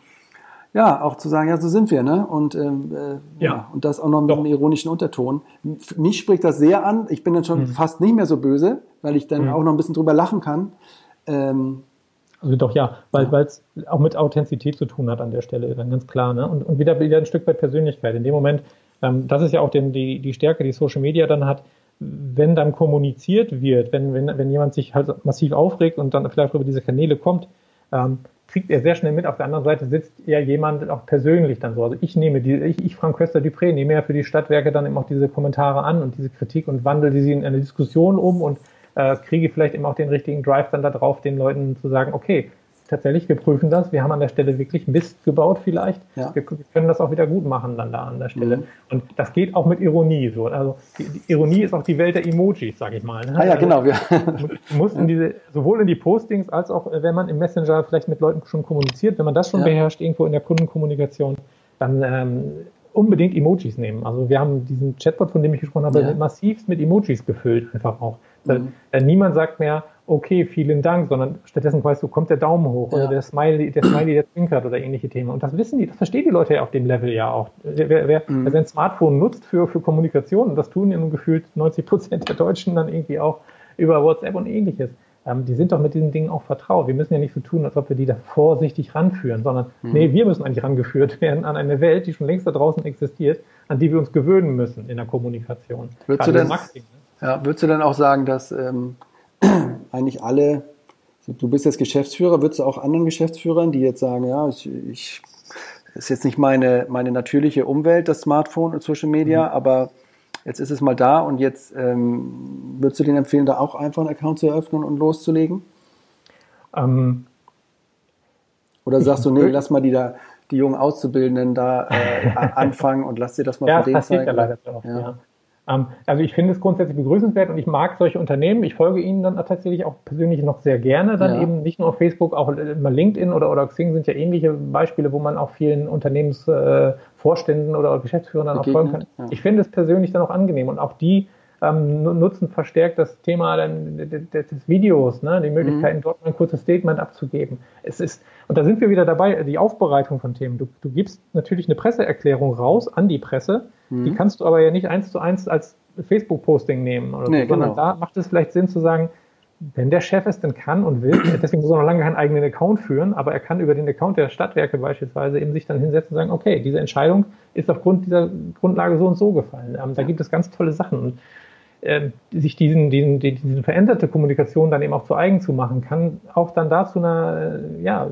ja, auch zu sagen, ja, so sind wir, ne? Und, ähm, äh, ja. ja. und das auch noch mit Doch. einem ironischen Unterton. Für mich spricht das sehr an. Ich bin dann schon mhm. fast nicht mehr so böse, weil ich dann mhm. auch noch ein bisschen drüber lachen kann. Ähm,
also doch ja, weil ja. es auch mit Authentizität zu tun hat an der Stelle, dann ganz klar, ne? Und, und wieder, wieder ein Stück weit Persönlichkeit. In dem Moment, ähm, das ist ja auch den, die, die Stärke, die Social Media dann hat, wenn dann kommuniziert wird, wenn, wenn, wenn jemand sich halt massiv aufregt und dann vielleicht über diese Kanäle kommt, ähm, kriegt er sehr schnell mit. Auf der anderen Seite sitzt ja jemand auch persönlich dann so. Also ich nehme die, ich, ich Frank Köster-Dupré, nehme ja für die Stadtwerke dann eben auch diese Kommentare an und diese Kritik und wandle sie in eine Diskussion um und äh, kriege vielleicht eben auch den richtigen Drive dann da drauf, den Leuten zu sagen, okay, tatsächlich, wir prüfen das, wir haben an der Stelle wirklich Mist gebaut vielleicht, ja. wir, wir, können das auch wieder gut machen dann da an der Stelle. Mhm. Und das geht auch mit Ironie so. Also die, die Ironie ist auch die Welt der Emojis, sage ich mal.
Ne? Ah ja, genau.
Also, du musst in diese, sowohl in die Postings als auch, äh, wenn man im Messenger vielleicht mit Leuten schon kommuniziert, wenn man das schon ja. beherrscht, irgendwo in der Kundenkommunikation, dann ähm, unbedingt Emojis nehmen. Also wir haben diesen Chatbot, von dem ich gesprochen habe, ja. massivst mit Emojis gefüllt, einfach auch. Mhm. Niemand sagt mehr, okay, vielen Dank, sondern stattdessen weißt du, kommt der Daumen hoch ja. oder der Smiley, der Smiley, der zwinkert oder ähnliche Themen. Und das wissen die, das verstehen die Leute ja auf dem Level ja auch. Wer, wer, mhm. wer sein Smartphone nutzt für, für Kommunikation, und das tun ja nun gefühlt 90 Prozent der Deutschen dann irgendwie auch über WhatsApp und ähnliches, ähm, die sind doch mit diesen Dingen auch vertraut. Wir müssen ja nicht so tun, als ob wir die da vorsichtig ranführen, sondern mhm. nee, wir müssen eigentlich rangeführt werden an eine Welt, die schon längst da draußen existiert, an die wir uns gewöhnen müssen in der Kommunikation.
Würdest, du denn, Marketing, ne? ja, würdest du denn auch sagen, dass ähm, (clears throat) eigentlich alle, du bist jetzt Geschäftsführer, würdest du auch anderen Geschäftsführern, die jetzt sagen, ja, ich, ich ist jetzt nicht meine, meine natürliche Umwelt, das Smartphone und Social Media, mhm. aber jetzt ist es mal da und jetzt ähm, würdest du denen empfehlen, da auch einfach einen Account zu eröffnen und loszulegen? Ähm, Oder sagst du, nee, lass mal die da, die jungen Auszubildenden da äh, (laughs) anfangen und lass dir das mal
ja, von denen zeigen? Ja, leider auch, ja. ja. Ähm, also ich finde es grundsätzlich begrüßenswert und ich mag solche Unternehmen. Ich folge ihnen dann tatsächlich auch persönlich noch sehr gerne. Dann ja. eben nicht nur auf Facebook, auch mal LinkedIn oder, oder Xing sind ja ähnliche Beispiele, wo man auch vielen Unternehmensvorständen oder Geschäftsführern dann auch folgen kann. Ja. Ich finde es persönlich dann auch angenehm und auch die ähm, nutzen verstärkt das Thema des Videos, ne? die Möglichkeit, mhm. dort mal ein kurzes Statement abzugeben. Es ist, und da sind wir wieder dabei, die Aufbereitung von Themen. Du, du gibst natürlich eine Presseerklärung raus an die Presse, mhm. die kannst du aber ja nicht eins zu eins als Facebook-Posting nehmen, oder nee, so, sondern genau. da macht es vielleicht Sinn zu sagen, wenn der Chef es denn kann und will, deswegen muss er noch lange keinen eigenen Account führen, aber er kann über den Account der Stadtwerke beispielsweise eben sich dann hinsetzen und sagen, okay, diese Entscheidung ist aufgrund dieser Grundlage so und so gefallen. Ähm, da gibt es ganz tolle Sachen. Und sich diesen, diesen, diese veränderte Kommunikation dann eben auch zu eigen zu machen, kann auch dann dazu einer, äh, ja,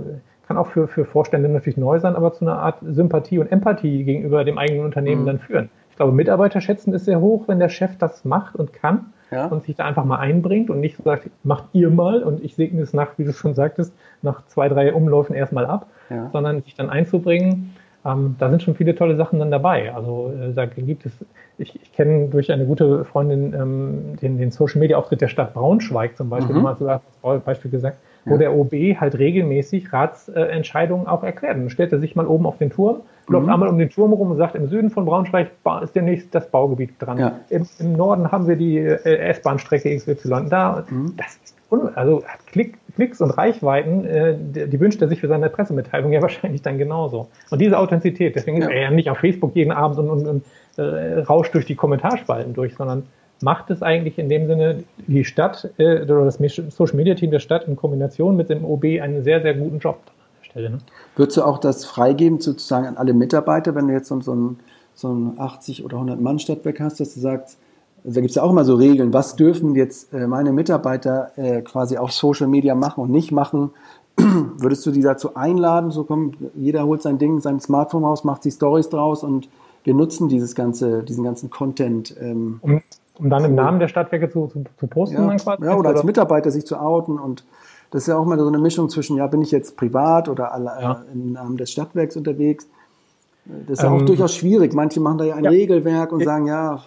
kann auch für, für Vorstände natürlich neu sein, aber zu einer Art Sympathie und Empathie gegenüber dem eigenen Unternehmen mhm. dann führen. Ich glaube, Mitarbeiter schätzen ist sehr hoch, wenn der Chef das macht und kann ja. und sich da einfach mal einbringt und nicht sagt, macht ihr mal und ich segne es nach, wie du schon sagtest, nach zwei, drei Umläufen erstmal ab, ja. sondern sich dann einzubringen ähm, da sind schon viele tolle Sachen dann dabei. Also äh, da gibt es, ich, ich kenne durch eine gute Freundin ähm, den, den Social Media Auftritt der Stadt Braunschweig zum Beispiel, mhm. mal sogar als Beispiel gesagt, wo der OB halt regelmäßig Ratsentscheidungen auch erklärt. Dann stellt er sich mal oben auf den Turm, läuft mhm. einmal um den Turm rum und sagt, im Süden von Braunschweig ist demnächst das Baugebiet dran. Ja. Im, Im, Norden haben wir die äh, S-Bahn-Strecke XY. Da, mhm. das ist also Klick, Klicks und Reichweiten, äh, die, die, wünscht er sich für seine Pressemitteilung ja (laughs) wahrscheinlich dann genauso. Und diese Authentizität, deswegen ja. ist er ja nicht auf Facebook jeden Abend und, und, und äh, rauscht durch die Kommentarspalten durch, sondern macht es eigentlich in dem Sinne die Stadt äh, oder das Social Media Team der Stadt in Kombination mit dem OB einen sehr, sehr guten Job an der Stelle. Ne?
Würdest du auch das freigeben sozusagen an alle Mitarbeiter, wenn du jetzt so, so ein, so ein 80 oder 100 Mann Stadtwerk hast, dass du sagst, also da gibt es ja auch immer so Regeln, was dürfen jetzt äh, meine Mitarbeiter äh, quasi auf Social Media machen und nicht machen. (clears throat) Würdest du die dazu einladen, so kommt, jeder holt sein Ding, sein Smartphone raus, macht sich Stories draus und wir nutzen dieses ganze, diesen ganzen Content. Ähm,
um, um dann im Namen der Stadtwerke zu, zu, zu posten
ja, quasi? Ja, oder als Mitarbeiter sich zu outen und das ist ja auch mal so eine Mischung zwischen, ja, bin ich jetzt privat oder alle, ja. äh, im Namen des Stadtwerks unterwegs. Das ist ja ähm, auch durchaus schwierig. Manche machen da ja ein ja. Regelwerk und sagen, ja,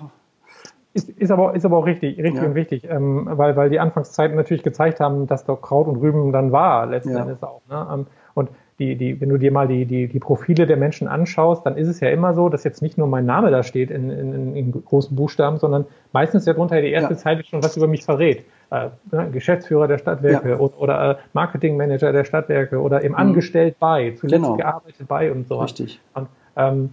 ist, ist, aber, ist aber auch richtig, richtig ja. und wichtig, ähm, weil, weil die Anfangszeiten natürlich gezeigt haben, dass doch Kraut und Rüben dann war, letzten ja. Endes auch. Ne? Ähm, und die, die, wenn du dir mal die, die, die Profile der Menschen anschaust, dann ist es ja immer so, dass jetzt nicht nur mein Name da steht in, in, in großen Buchstaben, sondern meistens ja drunter die erste ja. Zeile schon was über mich verrät. Äh, ne? Geschäftsführer der Stadtwerke ja. oder, oder äh, Marketingmanager der Stadtwerke oder eben mhm. angestellt bei, zuletzt genau. gearbeitet bei und so.
Richtig.
Und, ähm,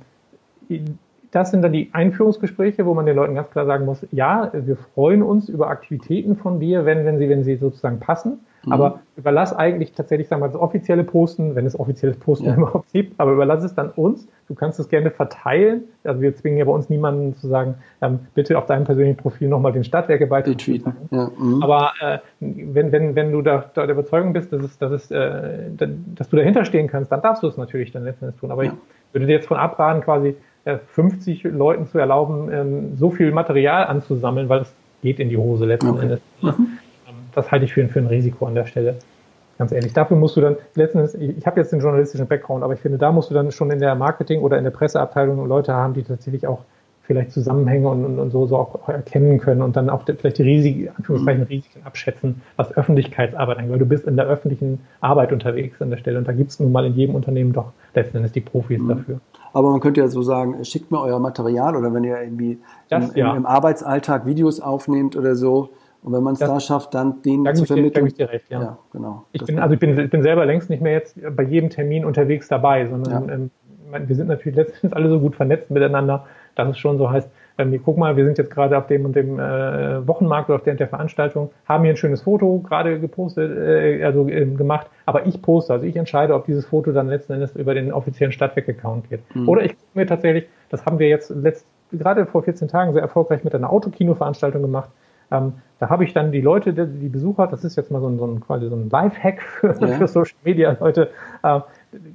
das sind dann die Einführungsgespräche, wo man den Leuten ganz klar sagen muss, ja, wir freuen uns über Aktivitäten von dir, wenn, wenn sie, wenn sie sozusagen passen. Mhm. Aber überlass eigentlich tatsächlich, sagen wir mal, das offizielle Posten, wenn es offizielles Posten ja. überhaupt gibt, aber überlass es dann uns. Du kannst es gerne verteilen. Also wir zwingen ja bei uns niemanden zu sagen, ähm, bitte auf deinem persönlichen Profil nochmal den Stadtwerkebeitrag
tweeten. Ja.
Mhm. Aber äh, wenn, wenn, wenn du da, da der Überzeugung bist, dass, es, dass, es, äh, dass du dahinter stehen kannst, dann darfst du es natürlich dann letztendlich tun. Aber ja. ich würde dir jetzt von abraten, quasi 50 Leuten zu erlauben, ähm, so viel Material anzusammeln, weil es geht in die Hose letzten okay. Endes. Mhm. Ähm, das halte ich für, für ein Risiko an der Stelle. Ganz ehrlich. Dafür musst du dann, letzten Endes, ich habe jetzt den journalistischen Background, aber ich finde, da musst du dann schon in der Marketing- oder in der Presseabteilung Leute haben, die tatsächlich auch vielleicht Zusammenhänge und, und, und so, so auch erkennen können und dann auch vielleicht die Risiken, Anführungszeichen Risiken abschätzen, was Öffentlichkeitsarbeit angeht. Weil du bist in der öffentlichen Arbeit unterwegs an der Stelle und da gibt es nun mal in jedem Unternehmen doch letzten Endes die Profis mhm. dafür.
Aber man könnte ja so sagen, schickt mir euer Material oder wenn ihr irgendwie das, im, ja. im, Arbeitsalltag Videos aufnehmt oder so. Und wenn man es da schafft, dann den
da zu vermitteln. Ich dir recht, ja. ja genau. Ich bin, also ich bin, ich bin selber längst nicht mehr jetzt bei jedem Termin unterwegs dabei, sondern ja. ähm, wir sind natürlich letztens alle so gut vernetzt miteinander, dass es schon so heißt, ähm, guck mal, wir sind jetzt gerade auf dem und dem äh, Wochenmarkt oder auf der, der Veranstaltung, haben hier ein schönes Foto gerade gepostet, äh, also äh, gemacht, aber ich poste, also ich entscheide, ob dieses Foto dann letzten Endes über den offiziellen Stadtwerk-Account geht. Mhm. Oder ich gucke mir tatsächlich, das haben wir jetzt letzt, gerade vor 14 Tagen sehr erfolgreich mit einer Autokino-Veranstaltung gemacht, ähm, da habe ich dann die Leute, die, die Besucher, das ist jetzt mal so ein, so ein quasi so ein Live-Hack für, ja. für Social Media Leute, äh,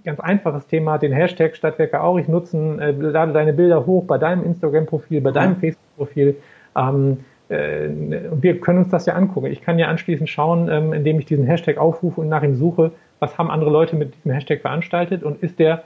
ganz einfaches Thema, den Hashtag Stadtwerke Aurich nutzen, äh, lade deine Bilder hoch bei deinem Instagram-Profil, bei deinem Facebook-Profil. Ähm, äh, und wir können uns das ja angucken. Ich kann ja anschließend schauen, ähm, indem ich diesen Hashtag aufrufe und nach ihm suche, was haben andere Leute mit diesem Hashtag veranstaltet und ist der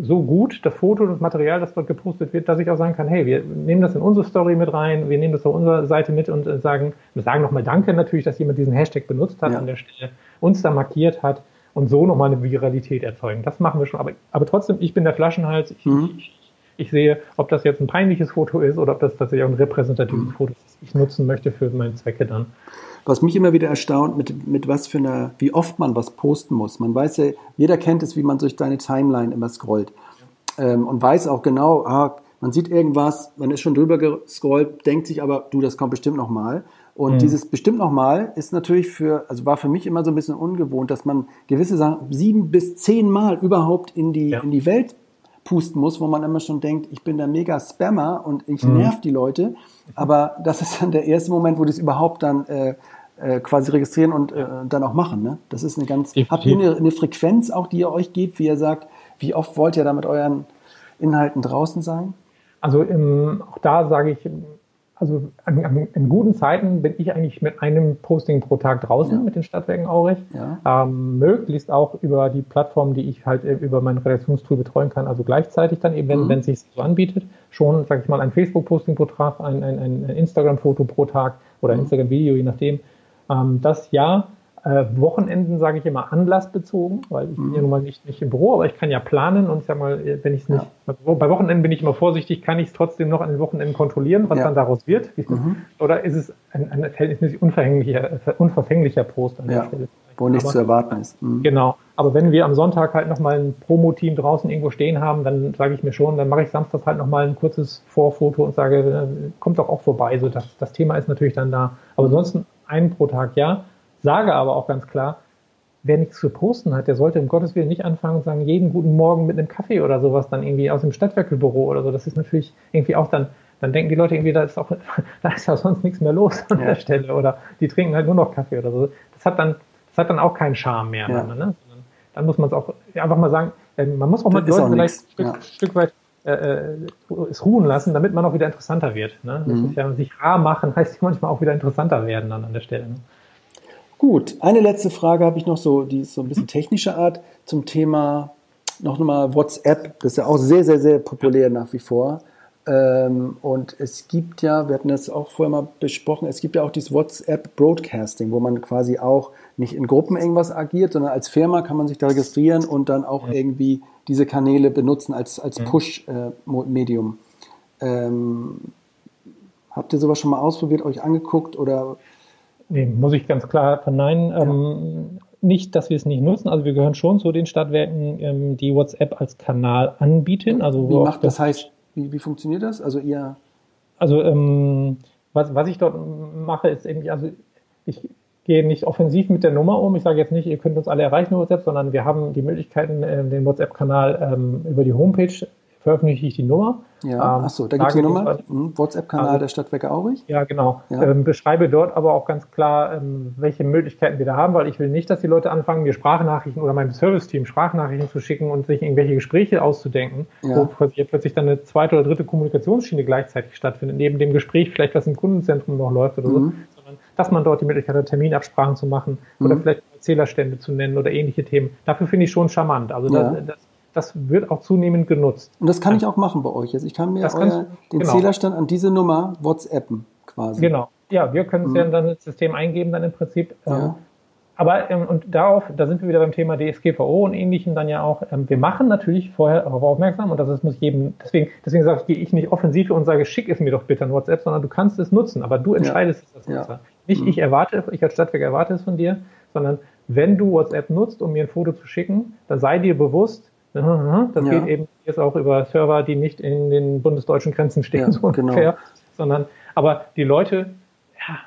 so gut, das Foto, das Material, das dort gepostet wird, dass ich auch sagen kann, hey, wir nehmen das in unsere Story mit rein, wir nehmen das auf unserer Seite mit und äh, sagen, wir sagen nochmal Danke natürlich, dass jemand diesen Hashtag benutzt hat ja. an der Stelle, uns da markiert hat und so nochmal eine Viralität erzeugen. Das machen wir schon. Aber, aber trotzdem, ich bin der Flaschenhals. Ich, mhm. ich, ich, sehe, ob das jetzt ein peinliches Foto ist oder ob das tatsächlich auch ein repräsentatives mhm. Foto ist, das ich nutzen möchte für meine Zwecke dann.
Was mich immer wieder erstaunt, mit, mit was für einer, wie oft man was posten muss. Man weiß ja, jeder kennt es, wie man durch deine Timeline immer scrollt. Ja. Ähm, und weiß auch genau, ah, man sieht irgendwas, man ist schon drüber gescrollt, denkt sich aber, du, das kommt bestimmt nochmal. Und mhm. dieses bestimmt nochmal ist natürlich für, also war für mich immer so ein bisschen ungewohnt, dass man gewisse Sachen sieben bis zehn Mal überhaupt in die, ja. in die Welt pusten muss, wo man immer schon denkt, ich bin der mega Spammer und ich mhm. nerv die Leute. Aber das ist dann der erste Moment, wo die es überhaupt dann äh, äh, quasi registrieren und äh, dann auch machen. Ne? Das ist eine ganz. Definitiv. Habt ihr eine, eine Frequenz auch, die ihr euch gebt, wie ihr sagt, wie oft wollt ihr da mit euren Inhalten draußen sein?
Also im, auch da sage ich, also an, an, in guten Zeiten bin ich eigentlich mit einem Posting pro Tag draußen ja. mit den Stadtwerken Aurich. Ja. Ähm, möglichst auch über die Plattform, die ich halt über mein Redaktionstool betreuen kann, also gleichzeitig dann eben, wenn mhm. es sich so anbietet, schon, sage ich mal, ein Facebook-Posting pro Tag, ein, ein, ein Instagram-Foto pro Tag oder ein mhm. Instagram-Video, je nachdem. Ähm, das ja, äh, Wochenenden sage ich immer anlassbezogen, weil ich mhm. bin ja nun mal nicht, nicht im Büro, aber ich kann ja planen und sag mal, wenn ich es nicht, ja. bei Wochenenden bin ich immer vorsichtig, kann ich es trotzdem noch an den Wochenenden kontrollieren, was ja. dann daraus wird? Mhm. Oder ist es ein, ein verhältnismäßig unverfänglicher, unverfänglicher Post an
ja. der Stelle? Wo nichts zu erwarten ist.
Mhm. Genau. Aber wenn wir am Sonntag halt nochmal ein Promo-Team draußen irgendwo stehen haben, dann sage ich mir schon, dann mache ich samstags halt nochmal ein kurzes Vorfoto und sage, äh, kommt doch auch vorbei. So, das, das Thema ist natürlich dann da. Aber ansonsten einen pro Tag ja sage aber auch ganz klar, wer nichts zu posten hat, der sollte um Gottes Willen nicht anfangen und sagen, jeden guten Morgen mit einem Kaffee oder sowas dann irgendwie aus dem Stadtwerkebüro oder so. Das ist natürlich irgendwie auch dann, dann denken die Leute irgendwie, da ist auch, (laughs) da ist ja sonst nichts mehr los an ja. der Stelle oder die trinken halt nur noch Kaffee oder so. Das hat dann, das hat dann auch keinen Charme mehr. Ja. Dann, ne? dann muss man es auch einfach mal sagen, ähm, man muss auch mal die Leute vielleicht ein Stück, ja. Stück weit äh, äh, es ruhen lassen, damit man auch wieder interessanter wird. Ne? Das mhm. ja, sich rar machen heißt manchmal auch wieder interessanter werden dann an der Stelle. Ne?
Gut, eine letzte Frage habe ich noch so, die ist so ein bisschen technischer Art zum Thema noch mal WhatsApp. Das ist ja auch sehr, sehr, sehr populär nach wie vor. Ähm, und es gibt ja, wir hatten das auch vorher mal besprochen, es gibt ja auch dieses WhatsApp Broadcasting, wo man quasi auch nicht in Gruppen irgendwas agiert, sondern als Firma kann man sich da registrieren und dann auch irgendwie diese Kanäle benutzen als, als Push-Medium. Ähm, habt ihr sowas schon mal ausprobiert, euch angeguckt oder
Nee, muss ich ganz klar verneinen. Ja. Ähm, nicht, dass wir es nicht nutzen. Also wir gehören schon zu den Stadtwerken, ähm, die WhatsApp als Kanal anbieten. Also
wie macht das, das heißt, wie, wie funktioniert das? Also ihr
also ähm, was, was ich dort mache, ist irgendwie, also ich gehe nicht offensiv mit der Nummer um. Ich sage jetzt nicht, ihr könnt uns alle erreichen über WhatsApp, sondern wir haben die Möglichkeiten, äh, den WhatsApp-Kanal ähm, über die Homepage veröffentliche ich die Nummer.
Ja, ähm, achso, da gibt es die Nummer, hm, WhatsApp-Kanal also, der Stadtwerke Aurich.
Ja, genau. Ja. Ähm, beschreibe dort aber auch ganz klar, ähm, welche Möglichkeiten wir da haben, weil ich will nicht, dass die Leute anfangen, mir Sprachnachrichten oder meinem Service-Team Sprachnachrichten zu schicken und sich irgendwelche Gespräche auszudenken, ja. wo plötzlich dann eine zweite oder dritte Kommunikationsschiene gleichzeitig stattfindet, neben dem Gespräch vielleicht, was im Kundenzentrum noch läuft oder mhm. so, sondern dass man dort die Möglichkeit hat, Terminabsprachen zu machen mhm. oder vielleicht Zählerstände zu nennen oder ähnliche Themen. Dafür finde ich schon charmant. Also ja. das, das das wird auch zunehmend genutzt.
Und das kann ich auch machen bei euch. Also ich kann mir euer, den genau. Zählerstand an diese Nummer WhatsAppen quasi.
Genau. Ja, wir können es mhm. ja dann ins System eingeben, dann im Prinzip. Ähm, ja. Aber ähm, und darauf, da sind wir wieder beim Thema DSGVO und ähnlichem dann ja auch. Ähm, wir machen natürlich vorher darauf aufmerksam und das ist, muss jedem, deswegen, deswegen sage ich, gehe ich nicht offensiv und sage, schick es mir doch bitte an WhatsApp, sondern du kannst es nutzen, aber du entscheidest ja. es als Nutzer. Ja. Nicht mhm. ich erwarte, ich als Stadtwerk erwarte es von dir, sondern wenn du WhatsApp nutzt, um mir ein Foto zu schicken, dann sei dir bewusst, das ja. geht eben kommunizierst auch über Server, die nicht in den bundesdeutschen Grenzen stehen, ja, so genau. ungefähr, sondern, aber die Leute, ja,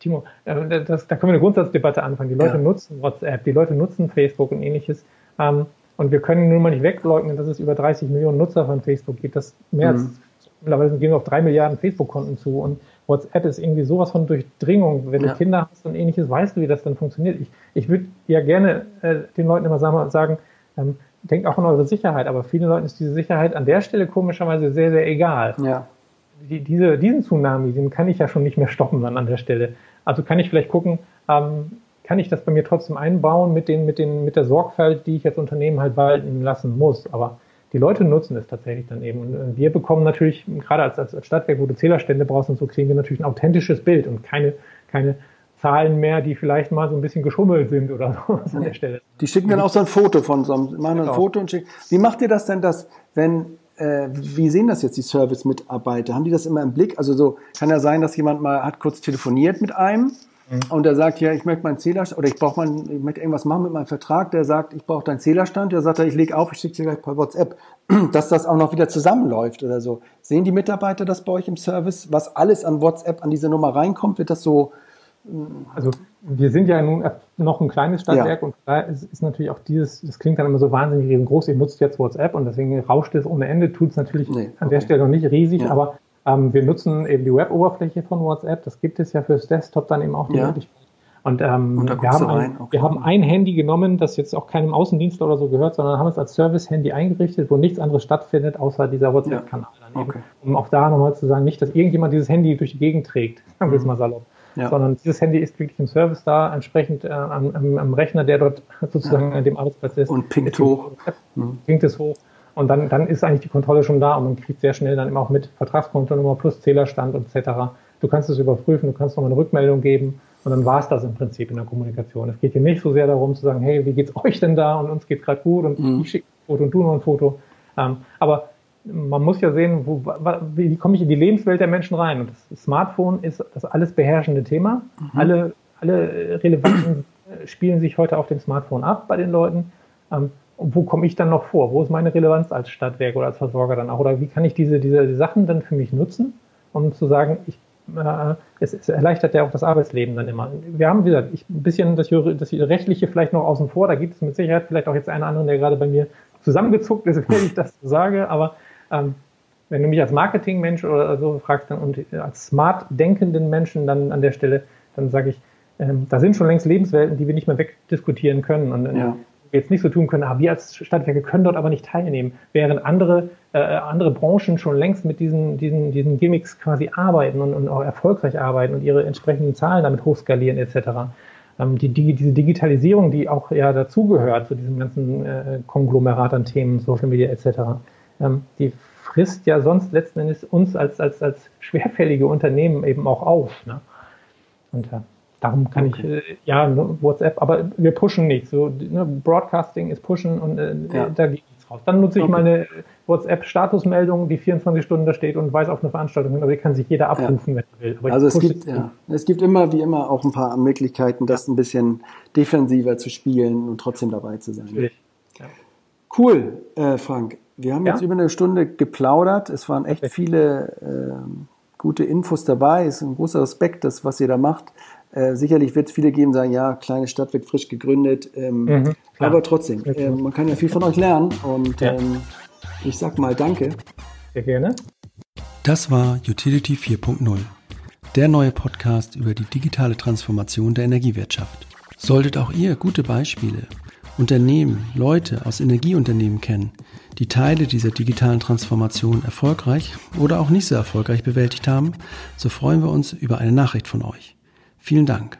Timo, äh, das, da können wir eine Grundsatzdebatte anfangen. Die Leute ja. nutzen WhatsApp, die Leute nutzen Facebook und ähnliches. Ähm, und wir können nun mal nicht wegleugnen, dass es über 30 Millionen Nutzer von Facebook gibt. Das mehr mhm. als mittlerweile gehen wir auf drei Milliarden Facebook-Konten zu. Und WhatsApp ist irgendwie sowas von Durchdringung. Wenn ja. du Kinder hast und ähnliches, weißt du, wie das dann funktioniert. Ich, ich würde ja gerne äh, den Leuten immer sagen, ähm, denkt auch an eure Sicherheit, aber vielen Leuten ist diese Sicherheit an der Stelle komischerweise sehr, sehr egal. Ja. Die, diese, diesen Tsunami, den kann ich ja schon nicht mehr stoppen dann an der Stelle. Also kann ich vielleicht gucken, ähm, kann ich das bei mir trotzdem einbauen mit, den, mit, den, mit der Sorgfalt, die ich als Unternehmen halt walten lassen muss. Aber die Leute nutzen es tatsächlich dann eben. Und wir bekommen natürlich, gerade als, als Stadtwerk, wo du Zählerstände brauchst und so, kriegen wir natürlich ein authentisches Bild und keine, keine Zahlen mehr, die vielleicht mal so ein bisschen geschummelt sind oder so (laughs) an der Stelle.
Die schicken dann auch so ein Foto von so einem, machen genau. ein Foto und schicken. Wie macht ihr das denn, dass, wenn, äh, wie sehen das jetzt die Service-Mitarbeiter? Haben die das immer im Blick? Also so, kann ja sein, dass jemand mal hat kurz telefoniert mit einem Mhm. Und er sagt, ja, ich möchte meinen Zählerstand, oder ich brauche mal, ich möchte irgendwas machen mit meinem Vertrag. Der sagt, ich brauche deinen Zählerstand. Der sagt, ich lege auf, ich schicke dir gleich per WhatsApp, (clears throat) dass das auch noch wieder zusammenläuft oder so. Sehen die Mitarbeiter das bei euch im Service? Was alles an WhatsApp an diese Nummer reinkommt, wird das so?
Also wir sind ja nun noch ein kleines Stadtwerk ja. und da ist, ist, natürlich auch dieses, das klingt dann immer so wahnsinnig riesengroß, ihr nutzt jetzt WhatsApp und deswegen rauscht es ohne Ende, tut es natürlich nee, okay. an der Stelle noch nicht riesig, ja. aber ähm, wir nutzen eben die Web-Oberfläche von WhatsApp. Das gibt es ja fürs Desktop dann eben auch die ja. Möglichkeit. Und, ähm, und wir, haben ein, okay. wir haben ein Handy genommen, das jetzt auch keinem Außendienst oder so gehört, sondern haben es als Service-Handy eingerichtet, wo nichts anderes stattfindet, außer dieser WhatsApp-Kanal. Ja. Okay. Um auch da nochmal zu sagen, nicht, dass irgendjemand dieses Handy durch die Gegend trägt, (laughs) sagen wir es mhm. mal salopp. Ja. Sondern dieses Handy ist wirklich im Service da, entsprechend äh, am, am, am, Rechner, der dort (laughs) sozusagen ja. an dem Arbeitsplatz ist.
Und pinkt hoch.
Mhm. Pinkt es hoch. Und dann, dann ist eigentlich die Kontrolle schon da und man kriegt sehr schnell dann immer auch mit Vertragskontonummer plus Zählerstand etc. Du kannst es überprüfen, du kannst nochmal eine Rückmeldung geben und dann war es das im Prinzip in der Kommunikation. Es geht hier nicht so sehr darum zu sagen, hey, wie geht's euch denn da und uns geht's gerade gut und mhm. ich schicke ein Foto und du noch ein Foto. Ähm, aber man muss ja sehen, wo, wie komme ich in die Lebenswelt der Menschen rein? Und das Smartphone ist das alles beherrschende Thema. Mhm. Alle, alle relevanten spielen sich heute auf dem Smartphone ab bei den Leuten. Ähm, wo komme ich dann noch vor? Wo ist meine Relevanz als Stadtwerk oder als Versorger dann auch? Oder wie kann ich diese, diese Sachen dann für mich nutzen, um zu sagen, ich, äh, es, es, erleichtert ja auch das Arbeitsleben dann immer. Wir haben, wie gesagt, ich, ein bisschen das, das Rechtliche vielleicht noch außen vor. Da gibt es mit Sicherheit vielleicht auch jetzt einen anderen, der gerade bei mir zusammengezuckt ist, (laughs) wenn ich das sage. Aber ähm, wenn du mich als Marketingmensch oder so fragst dann, und als smart denkenden Menschen dann an der Stelle, dann sage ich, ähm, da sind schon längst Lebenswelten, die wir nicht mehr wegdiskutieren können. Und ja jetzt nicht so tun können, ah, wir als Stadtwerke können dort aber nicht teilnehmen, während andere, äh, andere Branchen schon längst mit diesen, diesen, diesen Gimmicks quasi arbeiten und, und auch erfolgreich arbeiten und ihre entsprechenden Zahlen damit hochskalieren etc. Ähm, die, die, diese Digitalisierung, die auch ja dazugehört zu diesem ganzen äh, Konglomerat an Themen, Social Media etc., ähm, die frisst ja sonst letzten Endes uns als, als, als schwerfällige Unternehmen eben auch auf. Ne? Und ja. Darum kann okay. ich, äh, ja, WhatsApp, aber wir pushen nicht. So, ne, Broadcasting ist pushen und äh, ja. da geht nichts raus. Dann nutze ich okay. meine WhatsApp-Statusmeldung, die 24 Stunden da steht und weiß auf eine Veranstaltung hin, aber die kann sich jeder abrufen, ja. wenn er will.
Aber also es gibt, ja, es gibt immer, wie immer, auch ein paar Möglichkeiten, das ein bisschen defensiver zu spielen und trotzdem dabei zu sein. Natürlich. Cool, äh, Frank. Wir haben jetzt über eine Stunde geplaudert. Es waren echt viele äh, gute Infos dabei. Es ist ein großer Respekt, das, was ihr da macht. Äh, sicherlich wird es viele geben, sagen, ja, kleine Stadt wird frisch gegründet. Ähm, mhm, aber trotzdem, äh, man kann ja viel von euch lernen und ja. ähm, ich sag mal Danke.
Sehr gerne.
Das war Utility 4.0, der neue Podcast über die digitale Transformation der Energiewirtschaft. Solltet auch ihr gute Beispiele, Unternehmen, Leute aus Energieunternehmen kennen, die Teile dieser digitalen Transformation erfolgreich oder auch nicht so erfolgreich bewältigt haben, so freuen wir uns über eine Nachricht von euch. Vielen Dank.